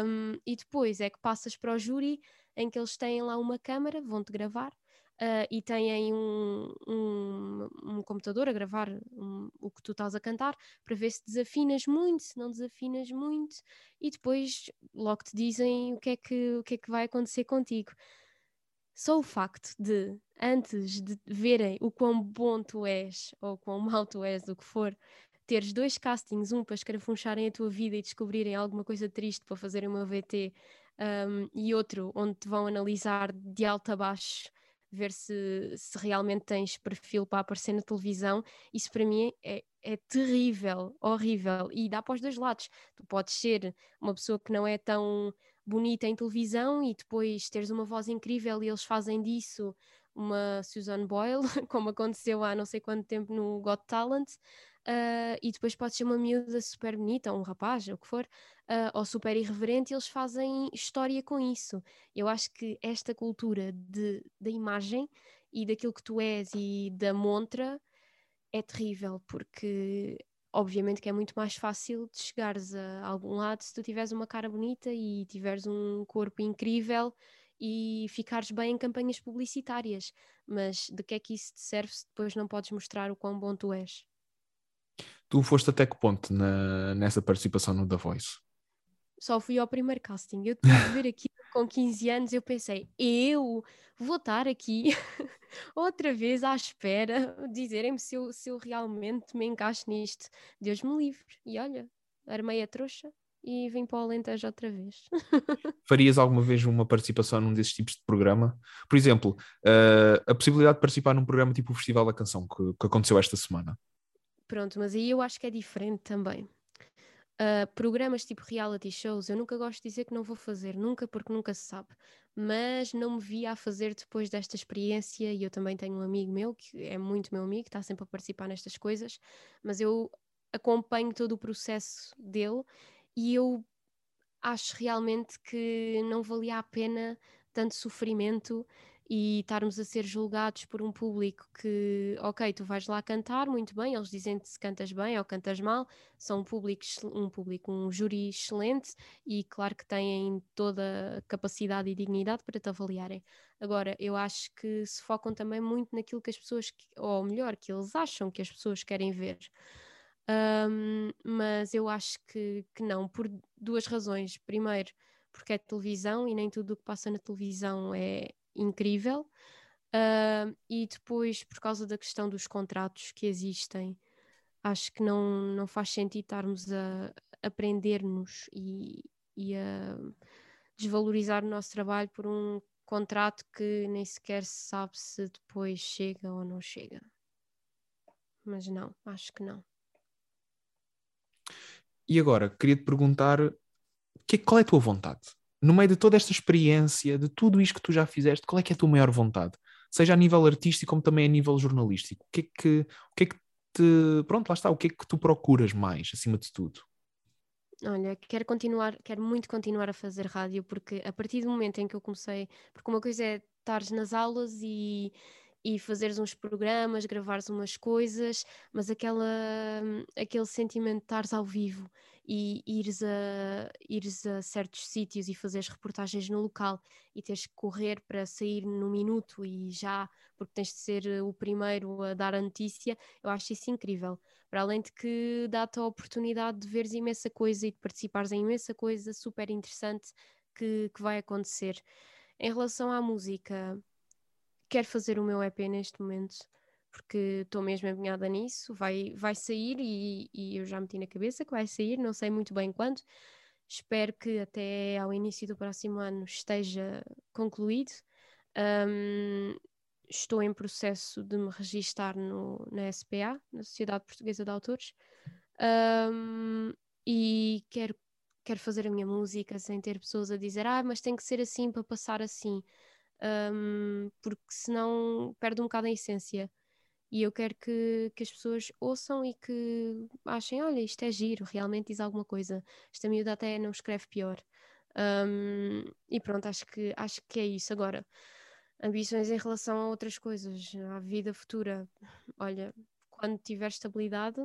Um, e depois é que passas para o júri em que eles têm lá uma câmara, vão-te gravar. Uh, e têm um, um, um, computador a gravar um, o que tu estás a cantar para ver se desafinas muito, se não desafinas muito, e depois logo te dizem o que é que, o que, é que vai acontecer contigo. Só o facto de, antes de verem o quão bom tu és, ou quão mau tu és, o que for, teres dois castings, um para escarafuncharem a tua vida e descobrirem alguma coisa triste para fazerem uma VT, um, e outro onde te vão analisar de alto a baixo, ver se, se realmente tens perfil para aparecer na televisão, isso para mim é, é terrível, horrível, e dá para os dois lados. Tu podes ser uma pessoa que não é tão bonita em televisão e depois teres uma voz incrível e eles fazem disso uma Susan Boyle, como aconteceu há não sei quanto tempo no Got Talent, uh, e depois pode ser uma miúda super bonita, ou um rapaz, ou o que for, uh, ou super irreverente, e eles fazem história com isso. Eu acho que esta cultura de, da imagem e daquilo que tu és e da montra é terrível, porque obviamente que é muito mais fácil de chegares a algum lado se tu tiveres uma cara bonita e tiveres um corpo incrível e ficares bem em campanhas publicitárias. Mas de que é que isso te serve se depois não podes mostrar o quão bom tu és? Tu foste até que ponto na, nessa participação no The Voice? Só fui ao primeiro casting. Eu tive de ver aqui com 15 anos, eu pensei, eu vou estar aqui outra vez à espera, dizerem-me se eu, se eu realmente me encaixo nisto. Deus me livre. E olha, armei a trouxa e vim para o Alentejo outra vez. Farias alguma vez uma participação num desses tipos de programa? Por exemplo, uh, a possibilidade de participar num programa tipo o Festival da Canção, que, que aconteceu esta semana. Pronto, mas aí eu acho que é diferente também. Uh, programas tipo reality shows, eu nunca gosto de dizer que não vou fazer, nunca, porque nunca se sabe. Mas não me via a fazer depois desta experiência. E eu também tenho um amigo meu que é muito meu amigo, está sempre a participar nestas coisas. Mas eu acompanho todo o processo dele e eu acho realmente que não valia a pena tanto sofrimento e estarmos a ser julgados por um público que, ok, tu vais lá cantar muito bem, eles dizem-te se cantas bem ou cantas mal, são um público, um público, um júri excelente e claro que têm toda a capacidade e dignidade para te avaliarem. Agora, eu acho que se focam também muito naquilo que as pessoas, ou melhor, que eles acham que as pessoas querem ver. Um, mas eu acho que, que não, por duas razões. Primeiro, porque é televisão e nem tudo o que passa na televisão é, incrível. Uh, e depois, por causa da questão dos contratos que existem, acho que não, não faz sentido estarmos a aprender-nos e, e a desvalorizar o nosso trabalho por um contrato que nem sequer se sabe se depois chega ou não chega. Mas não, acho que não. E agora, queria te perguntar que, qual é a tua vontade? No meio de toda esta experiência, de tudo isto que tu já fizeste, qual é que é a tua maior vontade? Seja a nível artístico como também a nível jornalístico. O que é que, o que, é que te. Pronto, lá está. O que é que tu procuras mais, acima de tudo? Olha, quero continuar, quero muito continuar a fazer rádio, porque a partir do momento em que eu comecei, porque uma coisa é estares nas aulas e, e fazeres uns programas, gravares umas coisas, mas aquela, aquele sentimento de estares ao vivo e ires a, ires a certos sítios e fazeres reportagens no local e teres que correr para sair no minuto e já, porque tens de ser eh, o primeiro a dar a notícia, eu acho isso incrível. Para além de que dá-te a oportunidade de veres imensa coisa e de participares em imensa coisa super interessante que, que vai acontecer. Em relação à música, quero fazer o meu EP neste momento porque estou mesmo empenhada nisso. Vai, vai sair e, e, eu já meti na cabeça que vai sair, não sei muito bem quando. Espero que até ao início do próximo ano esteja concluído. Um, estou em processo de me registar no, na SPA, na Sociedade Portuguesa de Autores, um, e quero, quero fazer a minha música sem ter pessoas a dizer ah, mas tem que ser assim para passar assim, um, porque senão perde um bocado a essência. E eu quero que, que as pessoas ouçam e que achem: olha, isto é giro, realmente diz alguma coisa. Esta miúda até não escreve pior. Um, e pronto, acho que, acho que é isso. Agora, ambições em relação a outras coisas, à vida futura. Olha, quando tiver estabilidade,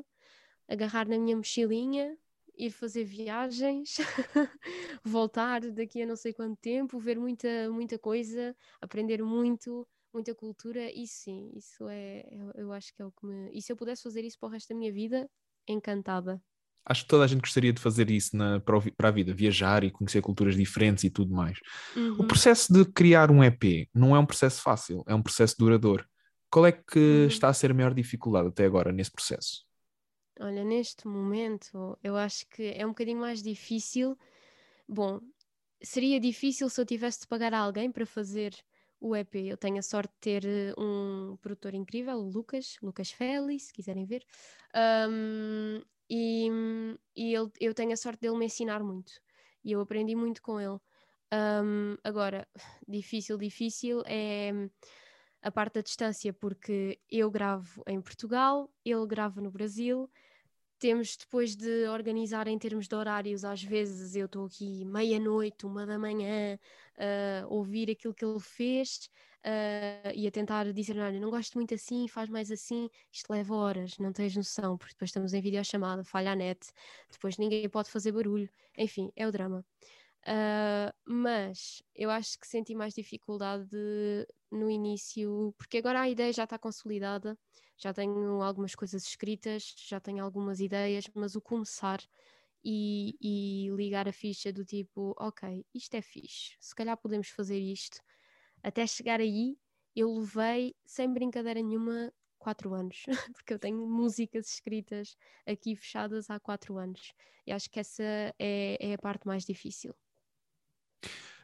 agarrar na minha mochilinha, ir fazer viagens, voltar daqui a não sei quanto tempo, ver muita, muita coisa, aprender muito muita cultura, isso sim, isso é, eu, eu acho que é o que me. E se eu pudesse fazer isso para o resto da minha vida, encantada. Acho que toda a gente gostaria de fazer isso na, para, para a vida, viajar e conhecer culturas diferentes e tudo mais. Uhum. O processo de criar um EP não é um processo fácil, é um processo duradouro. Qual é que uhum. está a ser a maior dificuldade até agora nesse processo? Olha, neste momento eu acho que é um bocadinho mais difícil. Bom, seria difícil se eu tivesse de pagar a alguém para fazer o EP. Eu tenho a sorte de ter eh, um produtor incrível, o Lucas, Lucas Félix, se quiserem ver. Um, e, e ele, eu tenho a sorte dele me ensinar muito. E eu aprendi muito com ele. Um, agora, difícil, difícil é a parte da distância, porque eu gravo em Portugal, ele grava no Brasil temos depois de organizar em termos de horários, às vezes eu estou aqui meia-noite, uma da manhã, uh, ouvir aquilo que ele fez uh, e a tentar dizer: Olha, não gosto muito assim, faz mais assim. Isto leva horas, não tens noção, porque depois estamos em videochamada, falha a net, depois ninguém pode fazer barulho, enfim, é o drama. Uh, mas eu acho que senti mais dificuldade de, no início, porque agora a ideia já está consolidada, já tenho algumas coisas escritas, já tenho algumas ideias, mas o começar e, e ligar a ficha do tipo, ok, isto é fixe, se calhar podemos fazer isto. Até chegar aí, eu levei, sem brincadeira nenhuma, quatro anos, porque eu tenho músicas escritas aqui fechadas há quatro anos. E acho que essa é, é a parte mais difícil.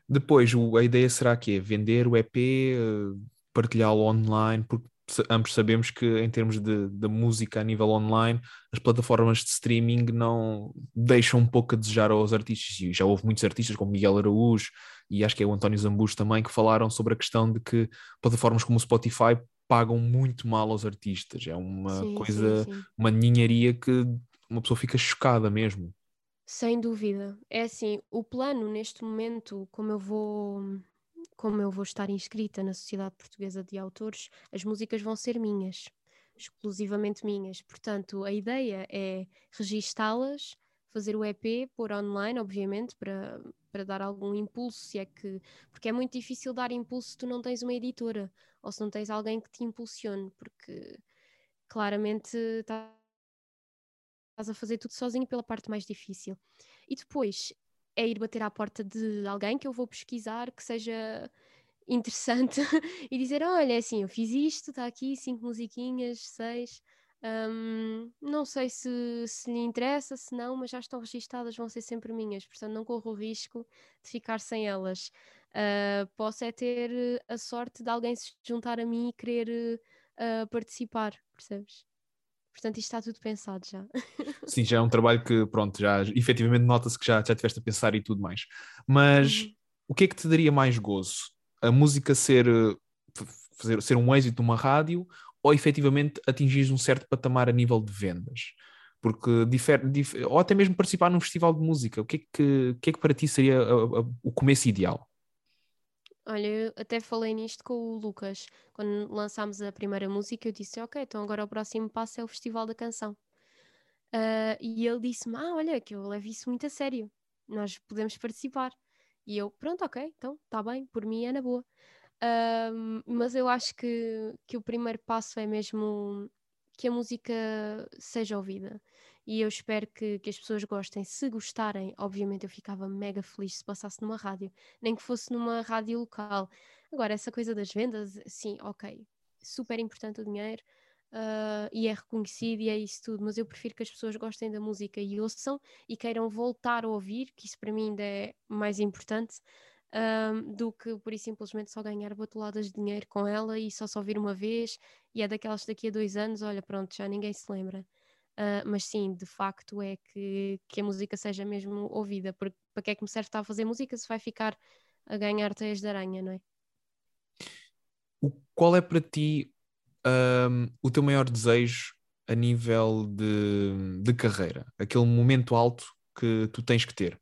Depois, a ideia será que é vender o EP, eh, partilhá-lo online, porque ambos sabemos que em termos de, de, música a nível online, as plataformas de streaming não deixam um pouco a desejar aos artistas, e já houve muitos artistas como Miguel Araújo e acho que é o António Zambujo também, que falaram sobre a questão de que plataformas como o Spotify pagam muito mal aos artistas, é uma sim, coisa, sim, sim. uma ninharia que uma pessoa fica chocada mesmo. Sem dúvida. É assim, o plano neste momento, como eu vou como eu vou estar inscrita na Sociedade Portuguesa de Autores, as músicas vão ser minhas, exclusivamente minhas. Portanto, a ideia é registá-las, fazer o EP, pôr online, obviamente, para, para dar algum impulso, se é que. Porque é muito difícil dar impulso se tu não tens uma editora ou se não tens alguém que te impulsione, porque claramente estás a fazer tudo sozinho pela parte mais difícil. E depois é ir bater à porta de alguém que eu vou pesquisar que seja interessante e dizer: Olha, é assim, eu fiz isto, está aqui cinco musiquinhas, seis. Um, não sei se, se lhe interessa, se não, mas já estão registadas, vão ser sempre minhas, portanto não corro o risco de ficar sem elas. Uh, posso é ter a sorte de alguém se juntar a mim e querer uh, participar, percebes? Portanto, isto está tudo pensado já. Sim, já é um trabalho que, pronto, já efetivamente nota-se que já, já tiveste a pensar e tudo mais. Mas uhum. o que é que te daria mais gozo? A música ser, fazer, ser um êxito numa rádio ou efetivamente atingir um certo patamar a nível de vendas? Porque difere, ou até mesmo participar num festival de música, o que é que, que, é que para ti seria a, a, o começo ideal? Olha, eu até falei nisto com o Lucas. Quando lançámos a primeira música, eu disse: Ok, então agora o próximo passo é o Festival da Canção. Uh, e ele disse-me: Ah, olha, que eu levo isso muito a sério. Nós podemos participar. E eu: Pronto, ok, então está bem, por mim é na boa. Uh, mas eu acho que, que o primeiro passo é mesmo que a música seja ouvida e eu espero que, que as pessoas gostem. Se gostarem, obviamente eu ficava mega feliz se passasse numa rádio, nem que fosse numa rádio local. Agora, essa coisa das vendas, sim, ok, super importante o dinheiro uh, e é reconhecido e é isso tudo, mas eu prefiro que as pessoas gostem da música e ouçam e queiram voltar a ouvir, que isso para mim ainda é mais importante. Um, do que por isso simplesmente só ganhar batuladas de dinheiro com ela e só só ouvir uma vez e é daquelas daqui a dois anos, olha, pronto, já ninguém se lembra. Uh, mas sim, de facto é que, que a música seja mesmo ouvida, porque para que é que me serve estar a fazer música se vai ficar a ganhar teias de aranha, não é? O, qual é para ti um, o teu maior desejo a nível de, de carreira? Aquele momento alto que tu tens que ter?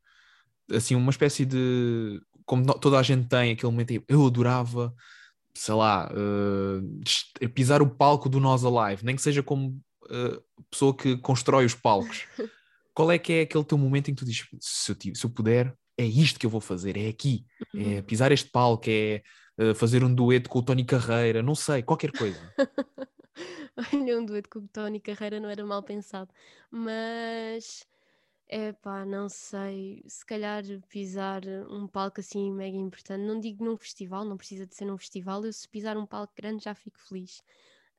Assim, uma espécie de. Como toda a gente tem, aquele momento eu adorava, sei lá, uh, pisar o palco do Nós Alive, nem que seja como uh, pessoa que constrói os palcos. Qual é que é aquele teu momento em que tu dizes, se eu, se eu puder, é isto que eu vou fazer, é aqui, é uhum. pisar este palco, é uh, fazer um dueto com o Tony Carreira, não sei, qualquer coisa. Olha, um dueto com o Tony Carreira não era mal pensado, mas é pá, não sei, se calhar pisar um palco assim mega importante, não digo num festival, não precisa de ser num festival, eu se pisar um palco grande já fico feliz.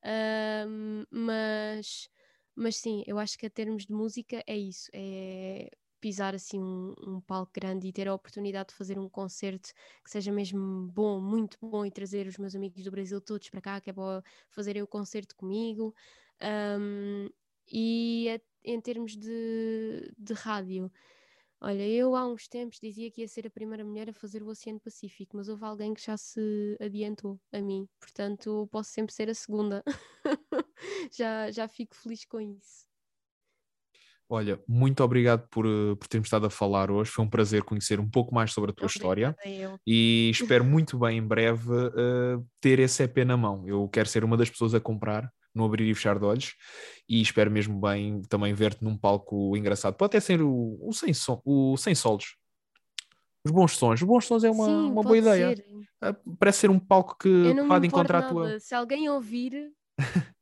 Um, mas, mas sim, eu acho que a termos de música é isso, é pisar assim um, um, palco grande e ter a oportunidade de fazer um concerto que seja mesmo bom, muito bom e trazer os meus amigos do Brasil todos para cá, que é bom fazerem o concerto comigo. Um, e a, em termos de, de rádio, Olha, eu há uns tempos dizia que ia ser a primeira mulher a fazer o Oceano Pacífico, mas houve alguém que já se adiantou a mim, portanto posso sempre ser a segunda. já, já fico feliz com isso. Olha, muito obrigado por, eh, por termos estado a falar hoje. Foi um prazer conhecer um pouco mais sobre a tua Obrigada história. E espero muito bem em breve uh, ter esse EP na mão. Eu quero ser uma das pessoas a comprar no abrir e fechar de olhos e espero mesmo bem também ver-te num palco engraçado. Pode até ser o, o, sem, som, o sem solos. Os bons sons. Os bons sons é uma, Sim, uma boa ideia. Ser. Ah, parece ser um palco que pode encontrar a tua. Se alguém ouvir.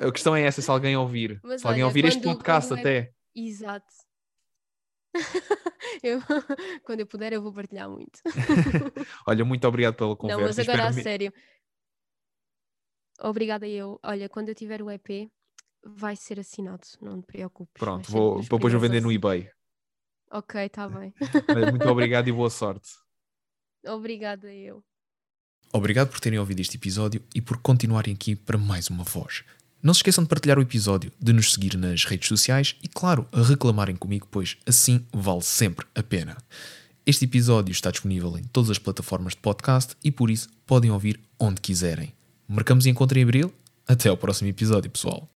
a questão é essa: se alguém ouvir. Mas se olha, alguém ouvir este podcast é... até. Exato. eu, quando eu puder, eu vou partilhar muito. Olha, muito obrigado pela conversa. Não, mas agora a sério, Obrigada eu. Olha, quando eu tiver o EP, vai ser assinado, não te preocupes. Pronto, vou, depois vou vender no eBay. Ok, está bem. Muito obrigado e boa sorte. Obrigada eu. Obrigado por terem ouvido este episódio e por continuarem aqui para mais uma voz. Não se esqueçam de partilhar o episódio, de nos seguir nas redes sociais e, claro, a reclamarem comigo, pois assim vale sempre a pena. Este episódio está disponível em todas as plataformas de podcast e por isso podem ouvir onde quiserem. Marcamos encontro em abril. Até ao próximo episódio, pessoal.